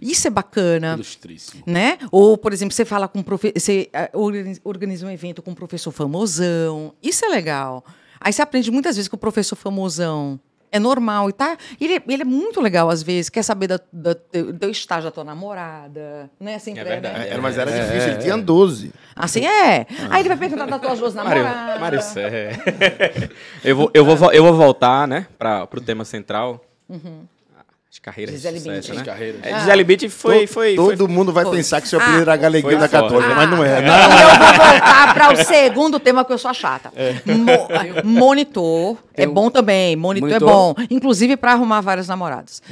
Isso é bacana Ilustríssimo. né? Ou, por exemplo, você fala com um você ah, organiza- um evento com um professor famosão. Isso é legal. Aí você aprende muitas vezes que o professor famosão é normal e tá. Ele, ele é muito legal, às vezes, quer saber da, da, do estágio da tua namorada, né? Sempre É verdade. né? É, mas era difícil, ele tinha 12. Assim é. Aí ele vai perguntar das tuas duas namoradas. Mário Sé. eu, vou, eu, vou, eu vou voltar, né, para pro tema central. As carreiras Gisele de sucesso, Bündchen. né? Carreiras. É, Gisele Beat foi... Foi, Todo foi mundo vai foi. pensar que seu Ah, apelido era Galeguinho da. Católica, mas não é. E eu vou voltar para o segundo tema que eu sou a chata. Mo- monitor é bom também. Monitor, é Monitor. bom. Inclusive para arrumar vários namorados.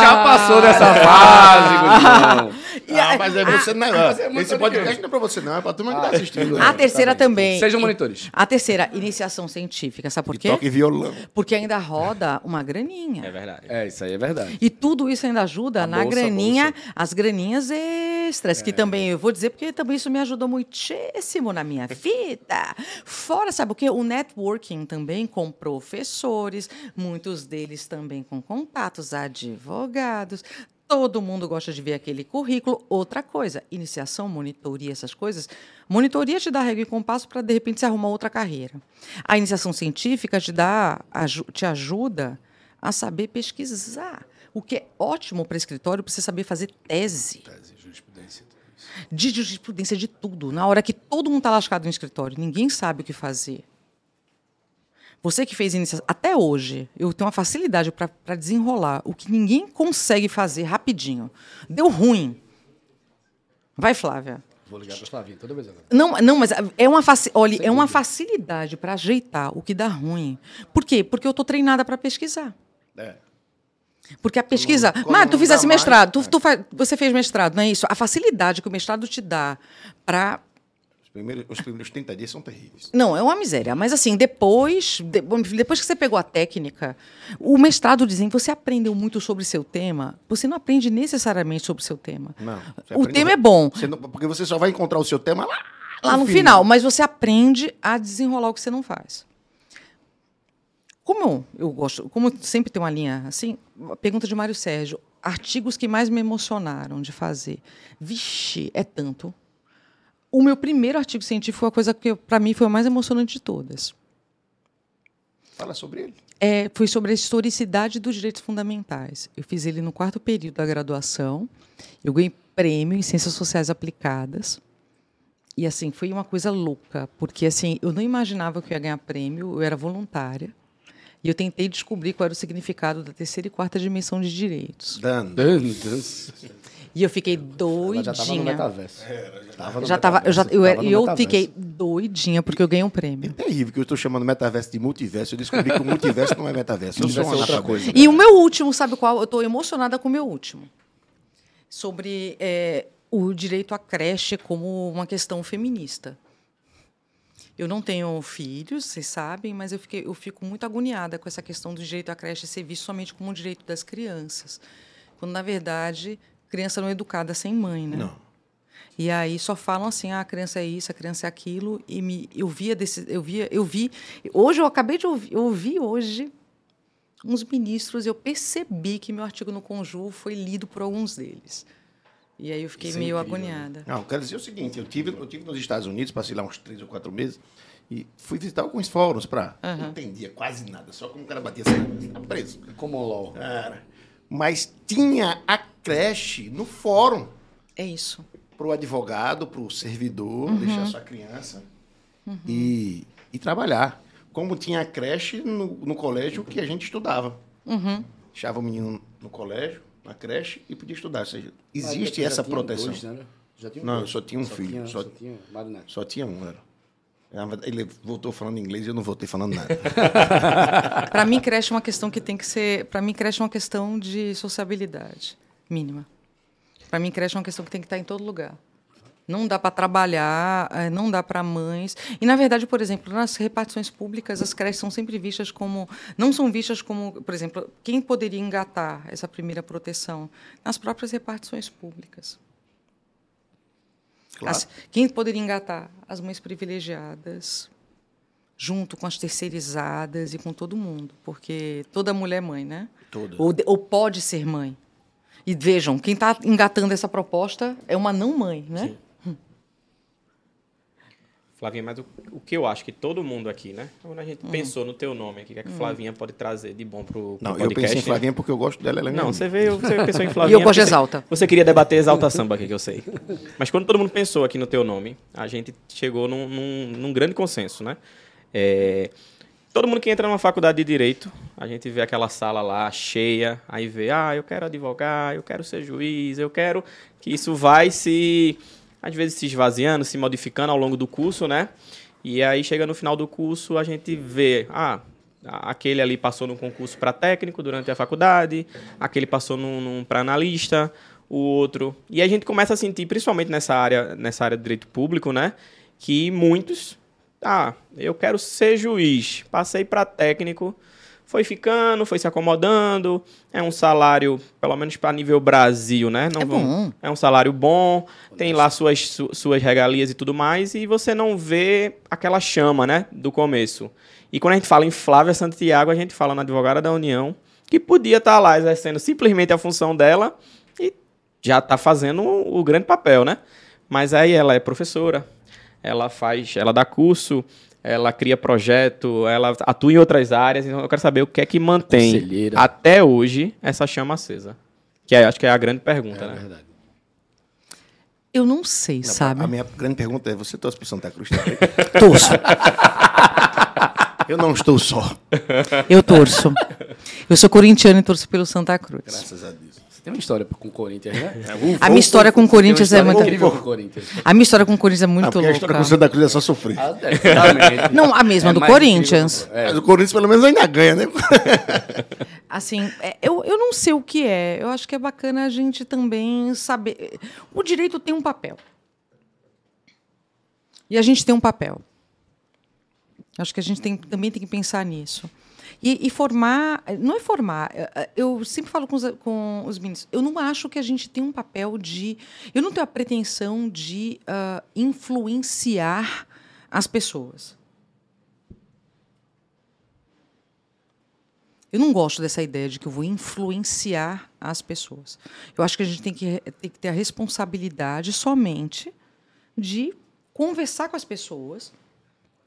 Já passou dessa fase, Gustavo. Ah, mas é você não é. Esse podcast não é pra você, não. É pra turma que tá assistindo. A terceira também. Sejam monitores. A terceira, iniciação científica. Sabe por quê? Toque violão. Porque ainda roda uma É graninha. verdade. É, isso aí é verdade. E tudo isso ainda ajuda A na bolsa, graninha, as graninhas extras, que também eu vou dizer, porque também isso me ajudou muitíssimo na minha vida. Fora, sabe o quê? O networking também com professores, muitos deles também com contatos, advogados. Todo mundo gosta de ver aquele currículo. Outra coisa, iniciação, monitoria, essas coisas. Monitoria te dá regra e compasso para, de repente, você arrumar outra carreira. A iniciação científica te, dá, te ajuda a saber pesquisar. O que é ótimo para escritório, para você saber fazer tese. De jurisprudência de tudo. Na hora que todo mundo está lascado no escritório, ninguém sabe o que fazer. Você que fez iniciação. Até hoje, eu tenho uma facilidade para desenrolar o que ninguém consegue fazer rapidinho. Deu ruim. Vai, Flávia. Vou ligar pra Flavinha toda vez agora. Não, não, mas é uma, faci olha, é uma facilidade para ajeitar o que dá ruim. Por quê? Porque eu estou treinada para pesquisar. É. Porque a pesquisa. quando Mas tu fizesse mais, mestrado, tu, é. tu você fez mestrado, não é isso? A facilidade que o mestrado te dá para. Os primeiros, os primeiros 30 dias são terríveis. Não, é uma miséria. Mas assim, depois, de- depois que você pegou a técnica, o mestrado dizem que você aprendeu muito sobre seu tema, você não aprende necessariamente sobre seu tema. Não. O tema é bom. você não- porque você só vai encontrar o seu tema lá, lá no final, mas você aprende a desenrolar o que você não faz. Como eu, eu gosto, como sempre tem uma linha assim, pergunta de Mário Sérgio, artigos que mais me emocionaram de fazer. Vixe, é tanto. O meu primeiro artigo científico foi a coisa que para mim foi a mais emocionante de todas. Fala sobre ele. É, foi sobre a historicidade dos direitos fundamentais. Eu fiz ele no quarto período da graduação. Eu ganhei prêmio em ciências sociais aplicadas. E assim, foi uma coisa louca, porque assim, eu não imaginava que eu ia ganhar prêmio, eu era voluntária. E eu tentei descobrir qual era o significado da terceira e quarta dimensão de direitos. Dando. E eu fiquei Ela já tava no doidinha. metaverso. Tava no Já tava, eu já, eu, Tava eu metaverso. fiquei doidinha porque eu ganhei um prêmio. É terrível que eu estou chamando metaverso de multiverso. Eu descobri que o multiverso não é metaverso. Eu sou Multiverso uma é outra coisa. E o meu último, sabe qual? Eu estou emocionada com o meu último. Sobre é, o direito à creche como uma questão feminista. Eu não tenho filhos, vocês sabem, mas eu, fiquei, eu fico muito agoniada com essa questão do direito à creche ser visto somente como um direito das crianças. Quando, na verdade, criança não é educada sem mãe, né? Não. E aí só falam assim, ah, a criança é isso, a criança é aquilo, e me, eu via desse, eu via, eu vi, hoje eu acabei de ouvir, eu ouvi hoje uns ministros, eu percebi que meu artigo no Conjur foi lido por alguns deles. E aí eu fiquei Isso é meio incrível, agoniada. Não, quero dizer o seguinte: eu tive, eu tive nos Estados Unidos, passei lá uns três ou quatro meses, e fui visitar alguns fóruns para. Não entendia quase nada, só como o cara batia assim, preso. Como LOL. Cara. Mas tinha a creche no fórum É isso. para o advogado, para o servidor, deixar sua criança e, e trabalhar. Como tinha a creche no, no colégio que a gente estudava. Deixava o menino no colégio, na creche, e podia estudar. Ou seja, existe essa proteção. dois, né? Já tinha Não, dois. eu só tinha um filho, Tinha, só- só... tinha Neto. Só tinha um, era. Ele voltou falando inglês e eu não voltei falando nada. Para mim creche é uma questão que tem que ser, para mim creche é uma questão de sociabilidade mínima. Para mim creche é uma questão que tem que estar em todo lugar. Não dá para trabalhar, eh, não dá para mães. E na verdade, por exemplo, nas repartições públicas, as creches são sempre vistas como não são vistas como, por exemplo, quem poderia engatar essa primeira proteção nas próprias repartições públicas. Claro. As- quem poderia engatar? As mães privilegiadas, junto com as terceirizadas e com todo mundo, porque toda mulher é mãe, né? Toda. Ou, ou pode ser mãe. E vejam, quem está engatando essa proposta é uma não mãe, né? Flavinha, mas o, o que eu acho que todo mundo aqui, né? Quando a gente Hum. pensou no teu nome aqui, o que é que Flavinha pode trazer de bom pro, pro Não, eu podcast? pensei em né? Flavinha porque eu gosto dela, ela é minha Não, amiga. você veio, você pensou em Flavinha. E eu gosto de Exalta. Você, você queria debater Exalta Samba aqui, que eu sei. Mas quando todo mundo pensou aqui no teu nome, a gente chegou num, num- num grande consenso, né? É, todo mundo que entra numa faculdade de Direito, a gente vê aquela sala lá cheia, aí vê, ah, eu quero advogar, eu quero ser juiz, eu quero que isso vai se, às vezes, se esvaziando, se modificando ao longo do curso, né? E aí chega no final do curso, a gente vê, ah, aquele ali passou num concurso para técnico durante a faculdade, aquele passou para analista, o outro. E a gente começa a sentir, principalmente nessa área, nessa área de direito público, né, que muitos, ah, eu quero ser juiz, passei para técnico, foi ficando, foi se acomodando, é um salário, pelo menos para nível Brasil, né? Não É vão- bom. é um salário bom, tem lá suas, su- suas regalias e tudo mais, e você não vê aquela chama, né, do começo. E quando a gente fala em Flávia Santiago, a gente fala na advogada da União, que podia estar lá exercendo simplesmente a função dela e já está fazendo o, o grande papel, né? Mas aí ela é professora, ela faz, ela dá curso, ela cria projeto, ela atua em outras áreas, então eu quero saber o que é que mantém Conselheira. até hoje essa chama acesa. Que é, acho que é a grande pergunta, É né? verdade. Eu não sei, Não, sabe? A minha grande pergunta é: você torce para Santa Cruz também? Torço. eu não estou só. Eu torço. Eu sou corintiano e torço pelo Santa Cruz. Graças a Deus. Tem uma história com o Corinthians, né? A minha história com o Corinthians é muito. incrível com o Corinthians. A minha história com o Corinthians é Ah, muito porque a história com louca. Santa Cruz é só sofrer. Ah, é. Não, a mesma do mais Corinthians. incrível. É, Mas o Corinthians pelo menos ainda ganha, né? Assim, é, eu, eu não sei o que é. Eu acho que é bacana a gente também saber. O direito tem um papel. E a gente tem um papel. Acho que a gente tem, também tem que pensar nisso. E, e formar, não é formar, é, eu sempre falo com os, com os meninos, eu não acho que a gente tem um papel de. Eu não tenho a pretensão de ah, influenciar as pessoas. Eu não gosto dessa ideia de que eu vou influenciar as pessoas. Eu acho que a gente tem que, tem que ter a responsabilidade somente de conversar com as pessoas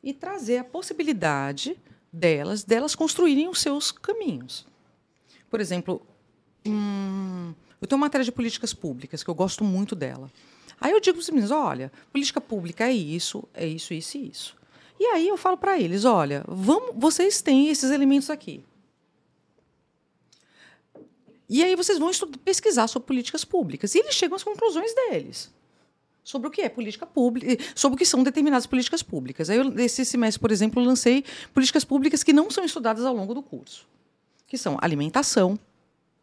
e trazer a possibilidade delas, delas construírem os seus caminhos. Por exemplo, hum, eu tenho uma matéria de políticas públicas que eu gosto muito dela. Aí eu digo para os meninos, olha, política pública é isso, é isso, isso e isso. E aí eu falo para eles, olha, vamos, vocês têm esses elementos aqui. E aí vocês vão pesquisar sobre políticas públicas. E eles chegam às conclusões deles sobre o que é política pública, sobre o que são determinadas políticas públicas. Aí, eu, esse semestre, por exemplo, lancei políticas públicas que não são estudadas ao longo do curso, que são alimentação,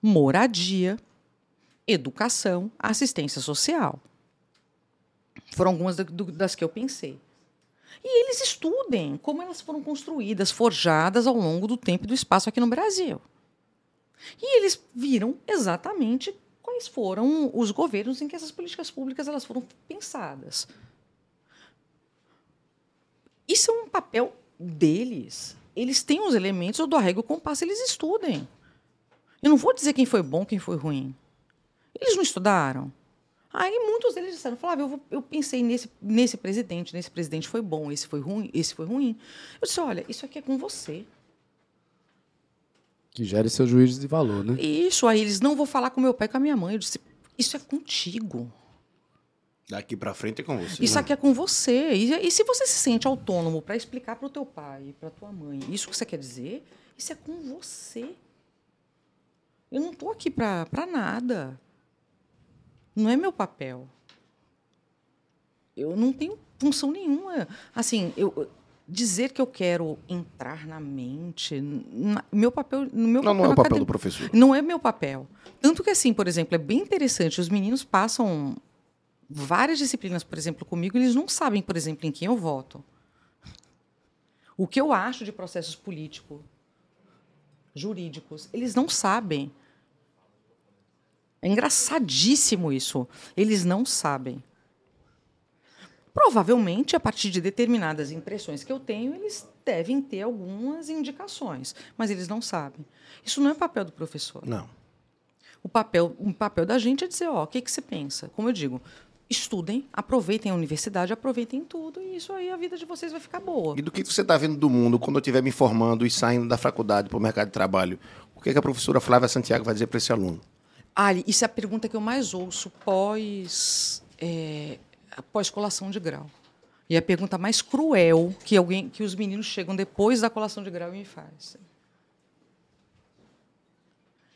moradia, educação, assistência social. Foram algumas das que eu pensei. E eles estudem como elas foram construídas, forjadas ao longo do tempo e do espaço aqui no Brasil. E eles viram exatamente quais foram os governos em que essas políticas públicas elas foram pensadas. Isso é um papel deles. Eles têm os elementos, eu dou a regra o compasso, eles estudem. Eu não vou dizer quem foi bom, quem foi ruim. Eles não estudaram. Aí muitos deles disseram, Flávio, eu, vou, eu pensei nesse, nesse presidente, nesse presidente foi bom, esse foi ruim, esse foi ruim. Eu disse, olha, isso aqui é com você. Que gere seu juízo de valor, né? Isso, aí eles não vou falar com meu pai e com a minha mãe. Eu disse, isso é contigo. Daqui para frente é com você. Isso né? aqui é com você. E, e se você se sente autônomo para explicar para o teu pai, para tua mãe, isso que você quer dizer, isso é com você. Eu não estou aqui para nada. Não é meu papel. Eu não tenho função nenhuma. Assim, eu, dizer que eu quero entrar na mente, na, meu papel, no meu não, papel, não é o papel do professor. Não é meu papel. Tanto que assim, por exemplo, é bem interessante. Os meninos passam várias disciplinas, por exemplo, comigo, eles não sabem, por exemplo, em quem eu voto. O que eu acho de processos políticos, jurídicos, eles não sabem. É engraçadíssimo isso. Eles não sabem. Provavelmente, a partir de determinadas impressões que eu tenho, eles devem ter algumas indicações, mas eles não sabem. Isso não é papel do professor. Não. O papel, o papel da gente é dizer, ó, o que, que você pensa? Como eu digo, estudem, aproveitem a universidade, aproveitem tudo, e isso aí a vida de vocês vai ficar boa. E do que você está vendo do mundo quando eu estiver me formando e saindo da faculdade para o mercado de trabalho? O que, que a professora Flávia Santiago vai dizer para esse aluno? Ali, isso é a pergunta que eu mais ouço pós é, após colação de grau. E a pergunta mais cruel que alguém, que os meninos chegam depois da colação de grau e me fazem.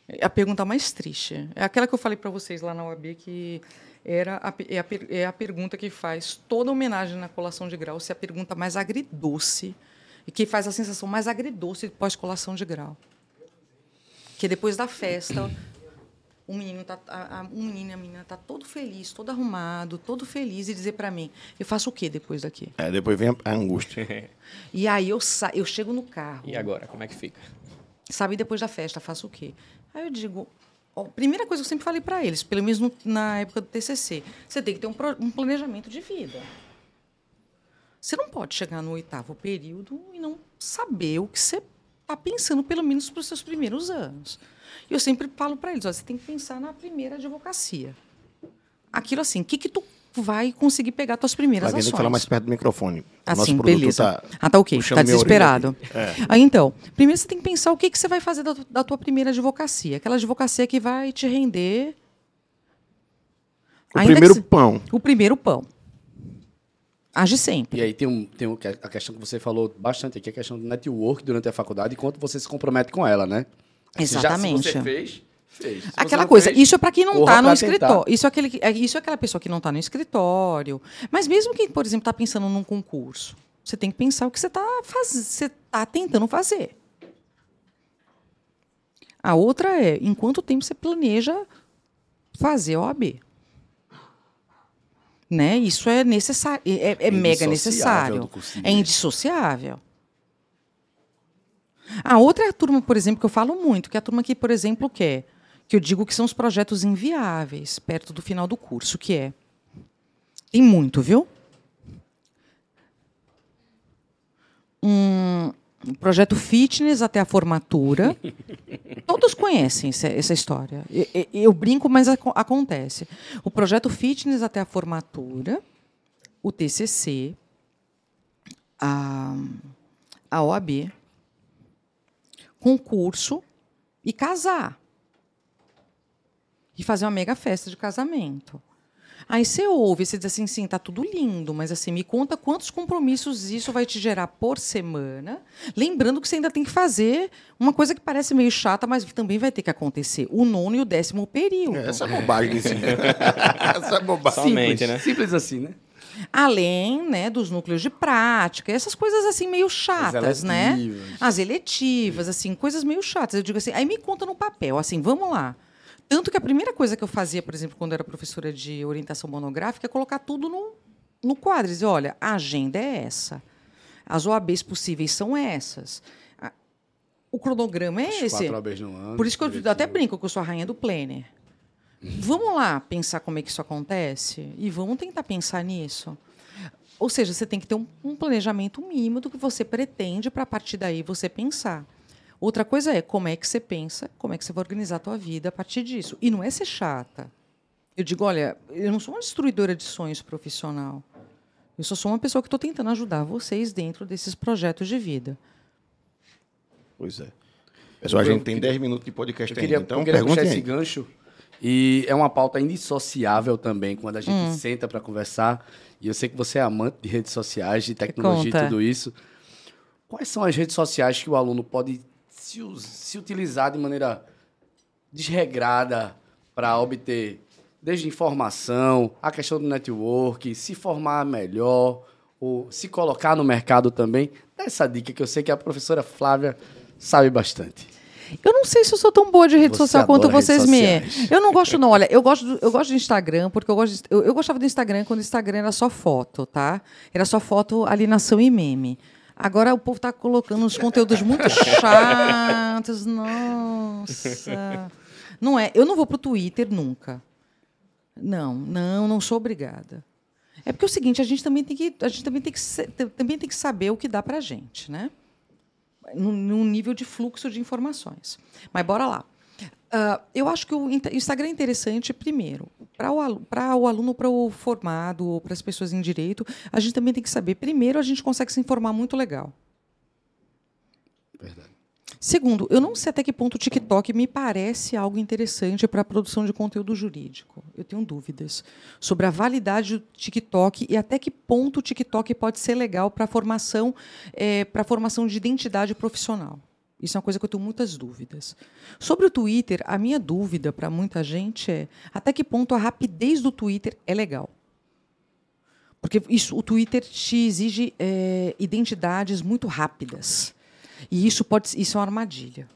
É a pergunta mais triste. É aquela que eu falei para vocês lá na UAB, que era a, é, a, é a pergunta que faz toda homenagem na colação de grau, se é a pergunta mais agridoce, e que faz a sensação mais agridoce pós-colação de grau. Que depois da festa, o menino tá, a, a, um menino e a menina tá todo feliz, todo arrumado, todo feliz e dizer para mim, eu faço o quê depois daqui? É, depois vem a, angústia. e aí eu sa eu chego no carro. E agora, como é que fica? Sabe depois da festa, faço o quê? Aí eu digo, ó, primeira coisa que eu sempre falei para eles, pelo menos no, na época do TCC, você tem que ter um, pro, um planejamento de vida. Você não pode chegar no oitavo período e não saber o que você está pensando, pelo menos para os seus primeiros anos. E eu sempre falo para eles, ó, você tem que pensar na primeira advocacia. Aquilo assim, o que, que tu vai conseguir pegar tuas primeiras Vai ações? Tem que falar mais perto do microfone. Assim, beleza. Tá ah, tá ok. Tá desesperado. É. Aí, então, primeiro você tem que pensar o que, que você vai fazer da, da tua primeira advocacia. Aquela advocacia que vai te render... O primeiro que, pão. O primeiro pão. Age sempre. E aí tem, um, tem um, a questão que você falou bastante aqui, a questão do network durante a faculdade e quanto você se compromete com ela, né? Exatamente. Se já, se você fez, fez. Se Aquela coisa, fez, isso é para quem não está no escritório. Isso é, aquele, é, isso é aquela pessoa que não está no escritório. Mas mesmo quem, por exemplo, está pensando num concurso, você tem que pensar o que você está você tá tentando fazer. A outra é, em quanto tempo você planeja fazer OAB? Né? Isso é necessário, é, é, é mega necessário. É indissociável. A outra turma, por exemplo, que eu falo muito, que é a turma que, por exemplo, quer, que eu digo que são os projetos inviáveis perto do final do curso, que é. Tem muito, viu? Um projeto fitness até a formatura. Todos conhecem essa, essa história. Eu, eu, brinco, mas acontece. O projeto fitness até a formatura, o TCC, a, a OAB, concurso e casar. E fazer uma mega festa de casamento. Aí você ouve, você diz assim, sim, tá tudo lindo, mas assim, me conta quantos compromissos isso vai te gerar por semana. Lembrando que você ainda tem que fazer uma coisa que parece meio chata, mas também vai ter que acontecer. O nono e o décimo período. Essa é bobagem, sim. Essa é bobagem. Somente, Simples, né? Simples assim, né? Além né, dos núcleos de prática, essas coisas assim meio chatas, né? eletivas. As eletivas, assim, coisas meio chatas. Eu digo assim, aí me conta no papel, assim, vamos lá. Tanto que a primeira coisa que eu fazia, por exemplo, quando era professora de orientação monográfica, é colocar tudo no, no quadro. Dizer, olha, a agenda é essa. As OABs possíveis são essas. O cronograma é As esse. quatro OABs no ano, Por isso que eu até brinco que eu sou a rainha do planner. Vamos lá pensar como é que isso acontece e vamos tentar pensar nisso. Ou seja, você tem que ter um, um planejamento mínimo do que você pretende para a partir daí você pensar. Outra coisa é como é que você pensa, como é que você vai organizar a tua vida a partir disso. E não é ser chata. Eu digo, olha, eu não sou uma destruidora de sonhos profissional. Eu só sou uma pessoa que estou tentando ajudar vocês dentro desses projetos de vida. Pois é. Pessoal, a gente tem 10 minutos de podcast Eu queria, ainda, então eu queria puxar perguntem esse gancho. E é uma pauta indissociável também, quando a gente senta para conversar. E eu sei que você é amante de redes sociais, de tecnologia e tudo isso. Quais são as redes sociais que o aluno pode se, se utilizar de maneira desregrada para obter desde informação, a questão do network, se formar melhor, ou se colocar no mercado também? Dá essa dica que eu sei que a professora Flávia sabe bastante. Eu não sei se eu sou tão boa de rede Você social quanto vocês me. sociais. Eu não gosto, não. Olha, eu gosto, do, eu gosto do Instagram, porque eu, gosto de- eu, eu gostava do Instagram quando o Instagram era só foto, tá? Era só foto, alienação e meme. Agora o povo tá colocando uns conteúdos muito chatos. Nossa. Não é. Eu não vou pro Twitter nunca. Não, não, não sou obrigada. É porque é o seguinte, a gente também tem que, a gente também tem que, também tem que saber o que dá pra gente, né? num, nível de fluxo de informações. Mas bora lá. Ah, eu acho que o o Instagram é interessante, primeiro, para o, aluno, para o formado, ou para as pessoas em direito, a gente também tem que saber. Primeiro, a gente consegue se informar muito legal. Verdade. Segundo, eu não sei até que ponto o TikTok me parece algo interessante para a produção de conteúdo jurídico. Eu tenho dúvidas sobre a validade do TikTok e até que ponto o TikTok pode ser legal para a formação, para formação de identidade profissional. Isso é uma coisa que eu tenho muitas dúvidas. Sobre o Twitter, a minha dúvida para muita gente é até que ponto a rapidez do Twitter é legal. Porque isso, o Twitter te exige eh, identidades muito rápidas. E isso pode isso é uma armadilha.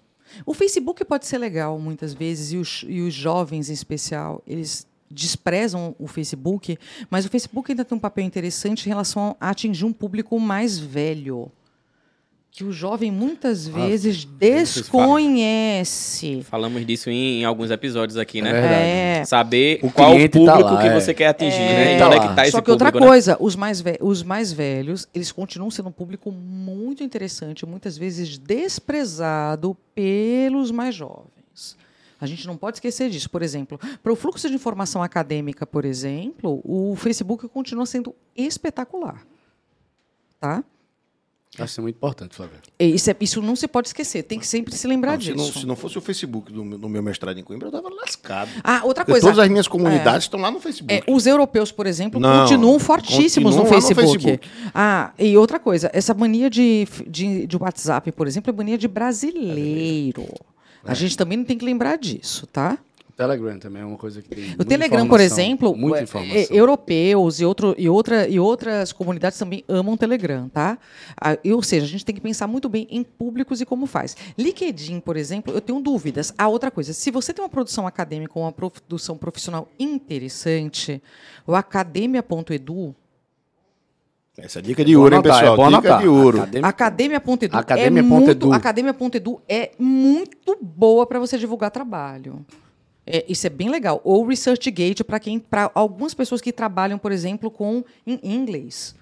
O Facebook pode ser legal muitas vezes, e os, e os jovens em especial, eles desprezam o Facebook, mas o Facebook ainda tem um papel interessante em relação a atingir um público mais velho. Que o jovem muitas vezes desconhece. Falamos disso em, em alguns episódios aqui, né? É. É. Saber O qual o tá público lá, que é. você quer atingir, É. né? E Tá onde é que tá esse Só que outra público, né? coisa, os, mais os mais velhos, eles continuam sendo um público muito interessante, muitas vezes desprezado pelos mais jovens. A gente não pode esquecer disso. Por exemplo, para o fluxo de informação acadêmica, por exemplo, o Facebook continua sendo espetacular. Tá? Acho isso muito importante, Flávia. E Isso, é- isso não se pode esquecer, tem que sempre se lembrar Não, se, disso. não, se não fosse o Facebook do, meu- do meu mestrado em Coimbra, eu tava lascado. Ah, outra Porque coisa. todas as minhas comunidades estão lá no Facebook. É, os europeus, por exemplo, Não, continuam fortíssimos no, continuam no Facebook. Facebook. Ah, e outra coisa, essa mania de, de, de WhatsApp, por exemplo, é mania de brasileiro. A gente também não tem que lembrar disso, tá? O Telegram também é uma coisa que tem. O muita Telegram, por exemplo, Muita é- informação. é, europeus e, outro, e, outra, e outras comunidades também amam o Telegram, tá? Ah, ou seja, a gente tem que pensar muito bem em públicos e como faz. LinkedIn, por exemplo, eu tenho dúvidas. A outra coisa, se você tem uma produção acadêmica ou uma produção profissional interessante, o academia.edu Essa é dica de ouro, hein, pessoal? é dica de ouro. Academia.edu é Academia.edu. muito, Academia.edu é muito boa para você divulgar trabalho. É, isso é bem legal. Ou ResearchGate para quem, para algumas pessoas que trabalham, por exemplo, com em inglês.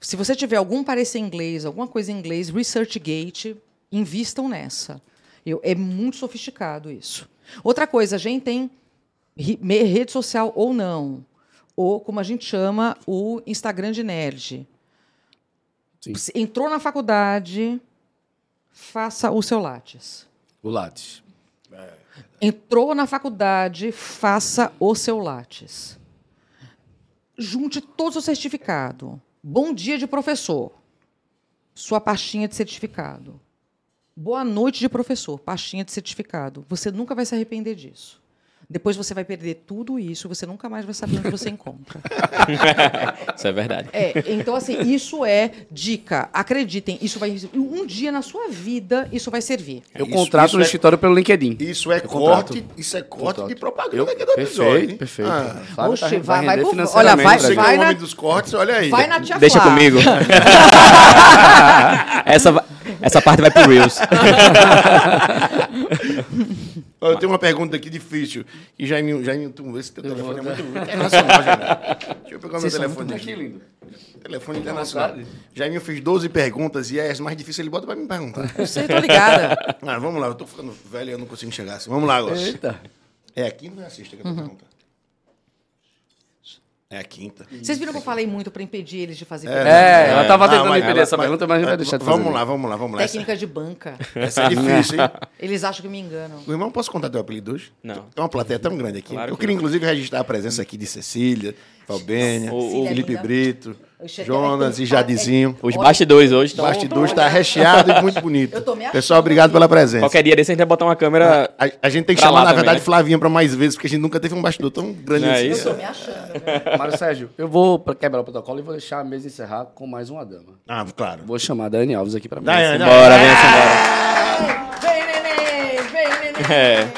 Se você tiver algum parecer em inglês, alguma coisa em inglês, ResearchGate, invistam nessa. Eu, é muito sofisticado isso. Outra coisa, a gente tem rede social ou não, ou como a gente chama, o Instagram de nerd. Sim. Entrou na faculdade, faça o seu Lattes. O Lattes. Entrou na faculdade, faça o seu Lattes. junte todo o seu certificado. Bom dia de professor. Sua pastinha de certificado. Boa noite de professor, pastinha de certificado. Você nunca vai se arrepender disso. Depois você vai perder tudo isso, você nunca mais vai saber onde você encontra. Isso é verdade. É, então, assim, isso é dica. Acreditem, isso vai. Um dia na sua vida, isso vai servir. Eu Isso- contrato isso no é- escritório pelo LinkedIn. Isso é Eu contrato. corte, isso é corte Contrato. de propaganda Eu, aqui do episódio. perfeito, hein? perfeito. Ah, Flávio Oxe, tá- vai- vai olha, vai- pra você que gente. é o na- dos cortes, olha aí. Vai na tia Deixa Flá. comigo. essa, essa parte vai pro Reels. Ó, Eu tenho uma pergunta aqui difícil. E Jaiminho, Jaiminho tu, esse teu telefone é muito internacional, Jaiminho. Deixa eu pegar meu Vocês são telefone muito aqui. aqui, lindo. Telefone internacional. Jaiminho fez 12 perguntas e é as mais difíceis ele bota pra me perguntar. Eu sei, tô ligada. Ah, vamos lá, eu tô ficando velho e eu não consigo enxergar assim. Vamos lá agora. Eita. É a quinta ou é a sexta que eu tô perguntando? É a quinta. Vocês viram que eu falei muito para impedir eles de fazer É, ela tava tentando impedir ela- essa mas- pergunta, mas não vai deixar de fazer. Vamos lá, vamos lá, vamos lá. Essa, técnica de banca. essa é difícil, hein? Eles acham que me enganam. O irmão, posso contar teu apelido hoje? Não. Tem uma plateia tão grande aqui. Claro eu que queria, não. inclusive, registrar a presença aqui de Cecília, Falbênia, Felipe. Brito, Jonas é- e Jadizinho. Os bastidores hoje estão. bastidor está recheado e muito bonito. Eu tô me achando Pessoal, obrigado pela presença. Qualquer dia desse a gente vai botar uma câmera. A, a gente tem que chamar, na também, verdade, né? Flavinha para mais vezes, porque a gente nunca teve um bastidor tão grande é assim. isso? Tô me achando. né? Mário Sérgio, eu vou quebrar o protocolo e vou deixar a mesa encerrar com mais uma dama. Ah, claro. Vou chamar a Dani Alves aqui pra mim. Daiane, Bora, vem embora. Vem, neném! Vem, neném! É.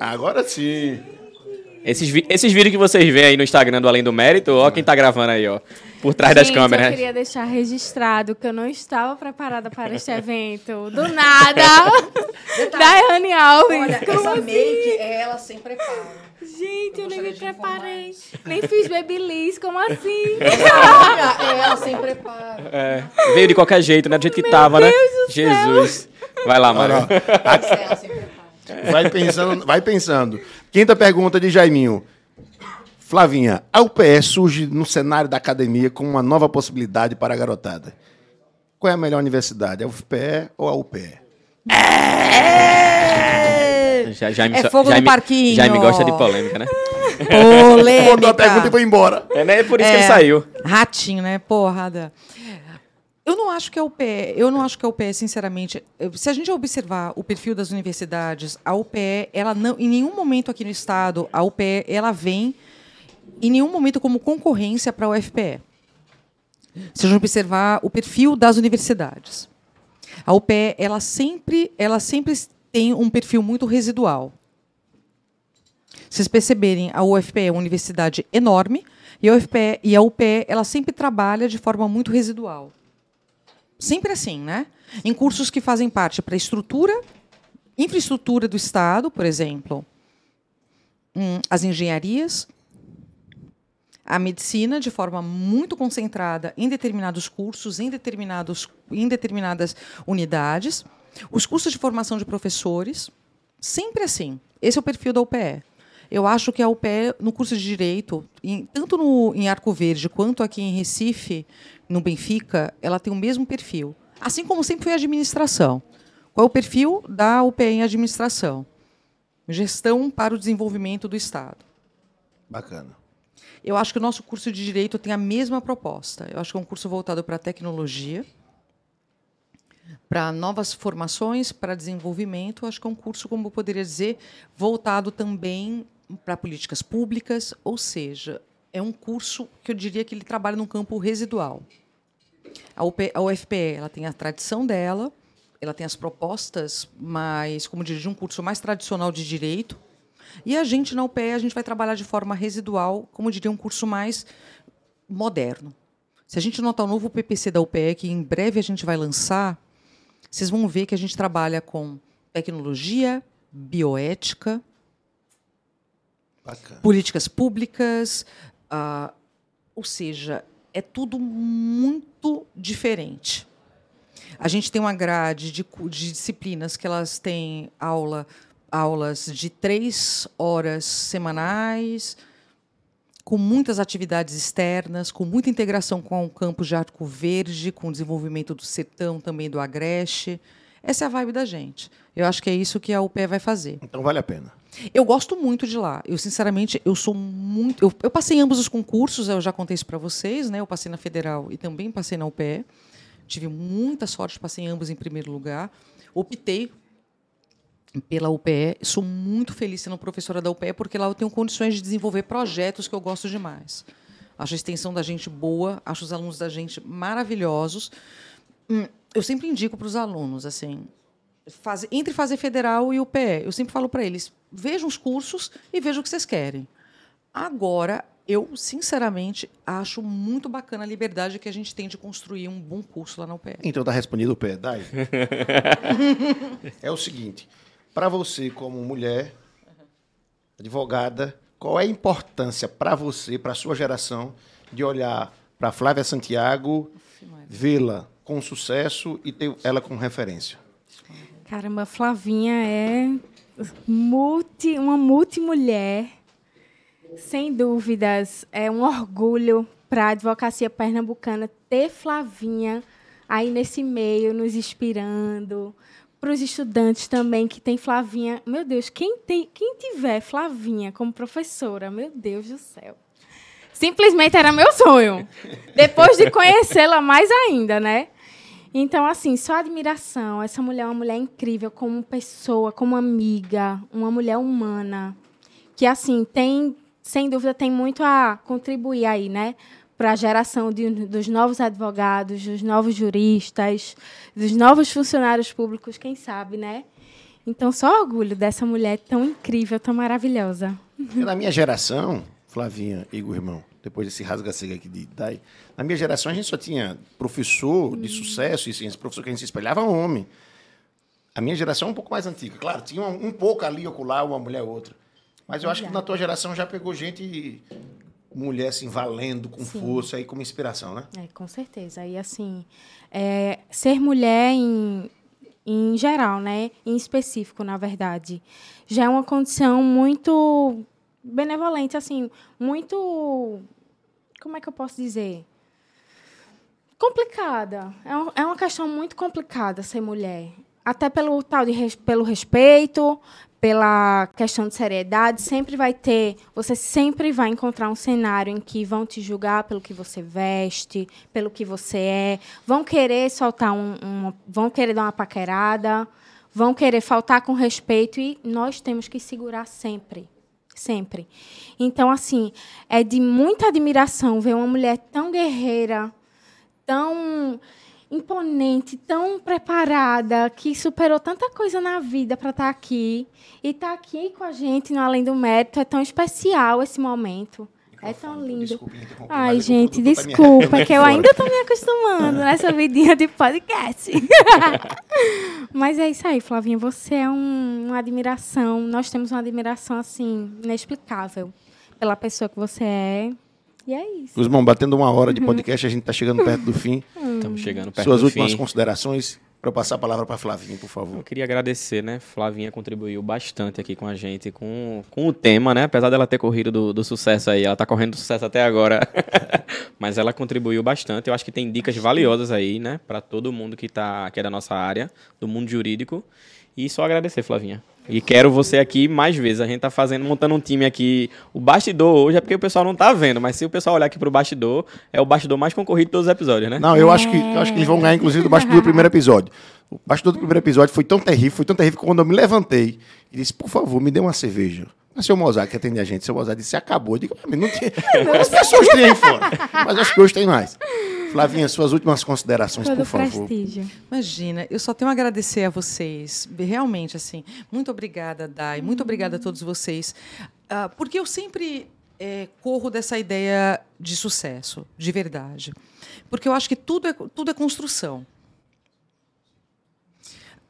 Agora sim. Esses, vi- esses vídeos que vocês veem aí no Instagram do Além do Mérito, ó quem tá gravando aí, ó. Por trás das Gente, câmeras. Eu queria deixar registrado que eu não estava preparada para este evento. Do nada! Daiane Alves. Olha, como essa assim? make, ela sem preparo. Gente, eu nem me de preparei. Nem fiz babyliss, como assim? Olha, ela sem preparo. É, veio de qualquer jeito, né? Do jeito que tava, né? Jesus. Vai lá, mano. Olha, Ela sem preparo. Vai pensando, vai pensando. Quinta pergunta de Jaiminho. Flavinha, a UPE surge no cenário da academia como uma nova possibilidade para a garotada. Qual é a melhor universidade? A UFPE ou a UPE? Já, já me, É fogo já no me- parquinho. Já me gosta de polêmica, né? Polêmica. Botou a pergunta e foi embora. É, né? Por isso que É, ele saiu. Ratinho, né? Porrada. Eu não acho que a UPE, eu não acho que a UPE, sinceramente, se a gente observar o perfil das universidades, a UPE, ela não, em nenhum momento aqui no estado, a UPE, ela vem em nenhum momento como concorrência para a UFPE. Se a gente observar o perfil das universidades, a UPE, ela sempre, ela sempre tem um perfil muito residual. Vocês perceberem, a UFPE é uma universidade enorme e a UFPE e a UPE ela sempre trabalha de forma muito residual. Sempre assim, né? Em cursos que fazem parte para estrutura, infraestrutura do Estado, por exemplo, hum, as engenharias, a medicina de forma muito concentrada em determinados cursos, em, determinados, em determinadas unidades, os cursos de formação de professores, sempre assim. Esse é o perfil da UPE. Eu acho que a UPE, no curso de Direito, em- tanto no, em Arco Verde quanto aqui em Recife, no Benfica, ela tem o mesmo perfil. Assim como sempre foi a administração. Qual é o perfil da UPE em administração? Gestão para o desenvolvimento do Estado. Bacana. Eu acho que o nosso curso de Direito tem a mesma proposta. Eu acho que é um curso voltado para a tecnologia, para novas formações, para desenvolvimento. Eu acho que é um curso, como eu poderia dizer, voltado também para políticas públicas, ou seja, é um curso que eu diria que ele trabalha num campo residual. A, UP, a UFPE ela tem a tradição dela, ela tem as propostas, mas, como diria, de um curso mais tradicional de direito, e a gente, na UPE, a gente vai trabalhar de forma residual, como diria, um curso mais moderno. Se a gente notar o novo PPC da UPE, que em breve a gente vai lançar, vocês vão ver que a gente trabalha com tecnologia, bioética, Bacana. políticas públicas, ah, ou seja, é tudo muito diferente. A gente tem uma grade de, de disciplinas que elas têm aula, aulas de três horas semanais, com muitas atividades externas, com muita integração com o campus de Arco Verde, com o desenvolvimento do Sertão, também do Agreste. Essa é a vibe da gente. Eu acho que é isso que a UPE vai fazer. Então vale a pena. Eu gosto muito de lá. Eu, sinceramente, eu sou muito. Eu, eu passei em ambos os concursos, eu já contei isso para vocês, né? Eu passei na Federal e também passei na UPE. Tive muita sorte, passei em ambos em primeiro lugar. Optei pela UPE. Sou muito feliz sendo professora da UPE, porque lá eu tenho condições de desenvolver projetos que eu gosto demais. Acho a extensão da gente boa, acho os alunos da gente maravilhosos. Hum, eu sempre indico para os alunos, assim, faz, entre fazer federal e UPE, eu sempre falo para eles, vejam os cursos e vejam o que vocês querem. Agora, eu, sinceramente, acho muito bacana a liberdade que a gente tem de construir um bom curso lá na UPE. Então está respondido o pé, Dai. é o seguinte, para você como mulher, advogada, qual é a importância para você, para a sua geração, de olhar para Flávia Santiago, vê-la com sucesso e ter ela como referência? Caramba, Flavinha é multi, uma multimulher, sem dúvidas. É um orgulho para a advocacia pernambucana ter Flavinha aí nesse meio, nos inspirando. Para os estudantes também que tem Flavinha. Meu Deus, quem, tem, quem tiver Flavinha como professora, meu Deus do céu. Simplesmente era meu sonho. Depois de conhecê-la mais ainda, né? Então, assim, só admiração. Essa mulher é uma mulher incrível como pessoa, como amiga, uma mulher humana. Que, assim, tem, sem dúvida, tem muito a contribuir aí, né? Para a geração de, dos novos advogados, dos novos juristas, dos novos funcionários públicos, quem sabe, né? Então, só orgulho dessa mulher tão incrível, tão maravilhosa. Na minha geração, Flavinha, Igor, irmão, depois desse rasga-cega aqui de Dai, na minha geração a gente só tinha professor de sucesso, e esse professor que a gente se espelhava homem. A minha geração é um pouco mais antiga. Claro, tinha um, um pouco ali ocular, uma mulher outra. Mas eu acho que na tua geração já pegou gente, mulher assim, valendo, com Sim. força e como inspiração, né? É, com certeza. E assim, é, ser mulher em, em geral, né? Em específico, na verdade, já é uma condição muito benevolente, assim, muito. Como é que eu posso dizer? Complicada. É, um- é uma questão muito complicada ser mulher. Até pelo tal de res- pelo respeito, pela questão de seriedade, sempre vai ter, você sempre vai encontrar um cenário em que vão te julgar pelo que você veste, pelo que você é, vão querer soltar um, uma- vão querer dar uma paquerada, vão querer faltar com respeito e nós temos que segurar sempre, sempre. Então assim, é de muita admiração ver uma mulher tão guerreira, tão imponente, tão preparada, que superou tanta coisa na vida para estar aqui. E estar aqui com a gente no Além do Mérito é tão especial esse momento. É tão lindo. Interromper, Ai, gente, tá desculpa, é que eu ainda estou me acostumando nessa vidinha de podcast. Mas é isso aí, Flavinha. Você é um- uma admiração. Nós temos uma admiração, assim, inexplicável pela pessoa que você é. E é isso. Guzmão, batendo uma hora de podcast, a gente está chegando perto do fim. Estamos chegando perto Suas do últimas fim. considerações para eu passar a palavra para Flavinha, por Eu favor. queria agradecer, né? Flavinha contribuiu bastante aqui com a gente, com, com o tema, né? Apesar dela ter corrido do, do sucesso aí, ela tá correndo do sucesso até agora. Mas ela contribuiu bastante. Eu acho que tem dicas valiosas aí, né? Para todo mundo que, tá, que é da nossa área, do mundo jurídico. E só agradecer, Flavinha. E quero você aqui mais vezes. A gente tá fazendo, montando um time aqui. O bastidor hoje é porque o pessoal não tá vendo, mas se o pessoal olhar aqui pro bastidor, é o bastidor mais concorrido de todos os episódios, né? Não, eu acho que, eu acho que eles vão ganhar, inclusive, do bastidor do primeiro episódio. O bastidor do primeiro episódio foi tão terrível, foi tão terrível que quando eu me levantei e disse, por favor, me dê uma cerveja. Mas seu Mozart, que atende a gente, seu Mozart disse, acabou. Eu digo, "Ah, não tinha. As pessoas têm aí fora. Mas acho que hoje tem mais. Flavinha, suas últimas considerações, Todo por favor. prestígio. Imagina, eu só tenho a agradecer a vocês, realmente, assim, muito obrigada, Dai, muito obrigada a todos vocês, Ah, porque eu sempre eh, corro dessa ideia de sucesso, de verdade, porque eu acho que tudo é, tudo é construção.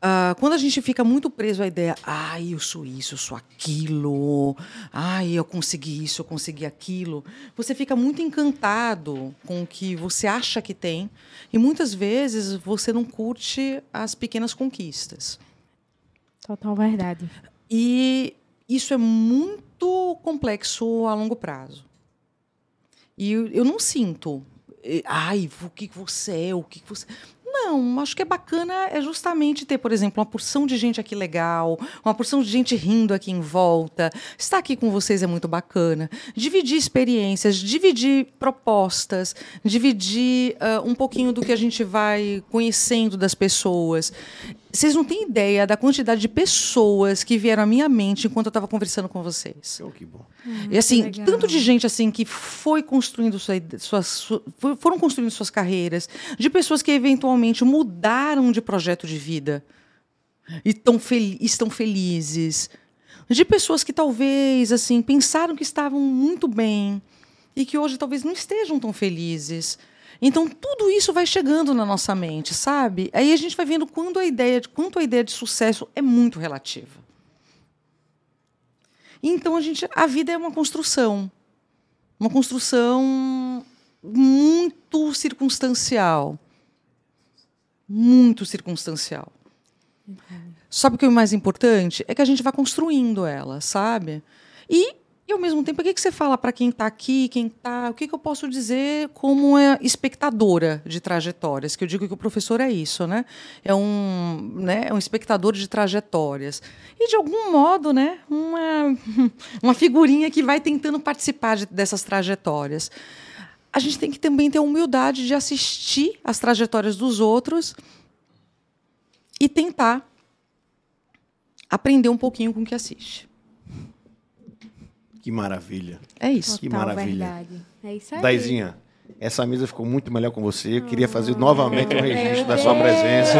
Ah, quando a gente fica muito preso à ideia, ai, eu sou isso, eu sou aquilo, ai, eu consegui isso, eu consegui aquilo, você fica muito encantado com o que você acha que tem e muitas vezes você não curte as pequenas conquistas. Total verdade. E isso é muito complexo a longo prazo. E eu, não sinto, ai, o que você é, o que você. Não, acho que é bacana é justamente ter, por exemplo, uma porção de gente aqui legal, uma porção de gente rindo aqui em volta. Estar aqui com vocês é muito bacana. Dividir experiências, dividir propostas, dividir uh, um pouquinho do que a gente vai conhecendo das pessoas. Vocês não têm ideia da quantidade de pessoas que vieram à minha mente enquanto eu estava conversando com vocês. Oh, que bom. e assim, tanto de gente assim que foi construindo sua, suas, foram construindo suas carreiras, de pessoas que eventualmente mudaram de projeto de vida e tão fel estão felizes, de pessoas que talvez assim pensaram que estavam muito bem e que hoje talvez não estejam tão felizes. Então tudo isso vai chegando na nossa mente, sabe? Aí a gente vai vendo quando a ideia de quanto a ideia de sucesso é muito relativa. Então a gente, a vida é uma construção, uma construção muito circunstancial, muito circunstancial. Uhum. Sabe o que é o mais importante? É que a gente vai construindo ela, sabe? E e ao mesmo tempo, o que, você fala para quem está aqui, quem está. O que, que eu posso dizer como é espectadora de trajetórias? Que eu digo que o professor é isso, né? É um, né, é um espectador de trajetórias. E, de algum modo, né, uma, uma figurinha que vai tentando participar de, dessas trajetórias. A gente tem que também ter a humildade de assistir as trajetórias dos outros e tentar aprender um pouquinho com o que assiste. Que maravilha. É isso. Total que maravilha. Verdade. É isso aí. Daizinha, essa mesa ficou muito melhor com você. Eu queria fazer novamente o um registro da sua presença.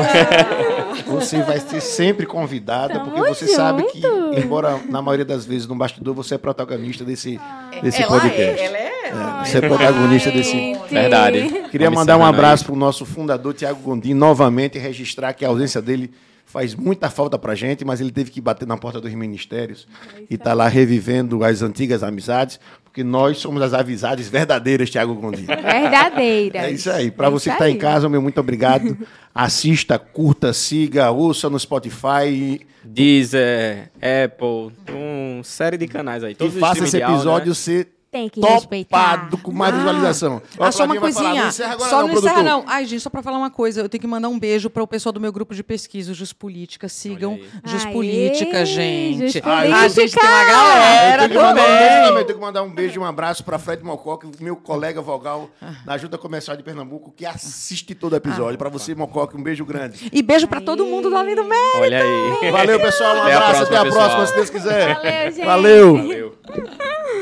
Você vai ser sempre convidada, Tamo porque você sabe que, junto. embora na maioria das vezes no bastidor, você é protagonista desse, desse ela podcast. é, ela é. É, você é protagonista desse. Verdade. Queria mandar um abraço para o nosso fundador, Tiago Gondim, novamente e registrar que a ausência dele faz muita falta para gente, mas ele teve que bater na porta dos ministérios e está lá revivendo as antigas amizades, porque nós somos as amizades verdadeiras, Tiago Gondim. Verdadeira. É isso aí. Para É você que está em casa, meu muito obrigado. Assista, curta, siga, ouça no Spotify Deezer, Apple, uma série de canais aí. e Todos os faça esse episódio né? Tem que respeitar. topado com mais visualização. Ah, só uma vai falar, coisinha. não encerra agora só não, não encerra, não. Ai, gente, só para falar uma coisa, eu tenho que mandar um beijo para o pessoal do meu grupo de pesquisa, o Jus Política. Sigam. Jus Aê, Política, gente. Jus Ai, a gente tem uma galera mandar um beijo também. também. Tenho que mandar um beijo e um abraço para Fred Mococa, meu colega vogal da Junta Comercial de Pernambuco, que assiste todo episódio. Para você, Mococa, um beijo grande. E beijo para todo mundo do Além do Mérito. Olha aí. Valeu, pessoal. Um Até a abraço. Até a próxima, próxima, pessoal. se Deus quiser. Valeu, gente. Valeu. Valeu.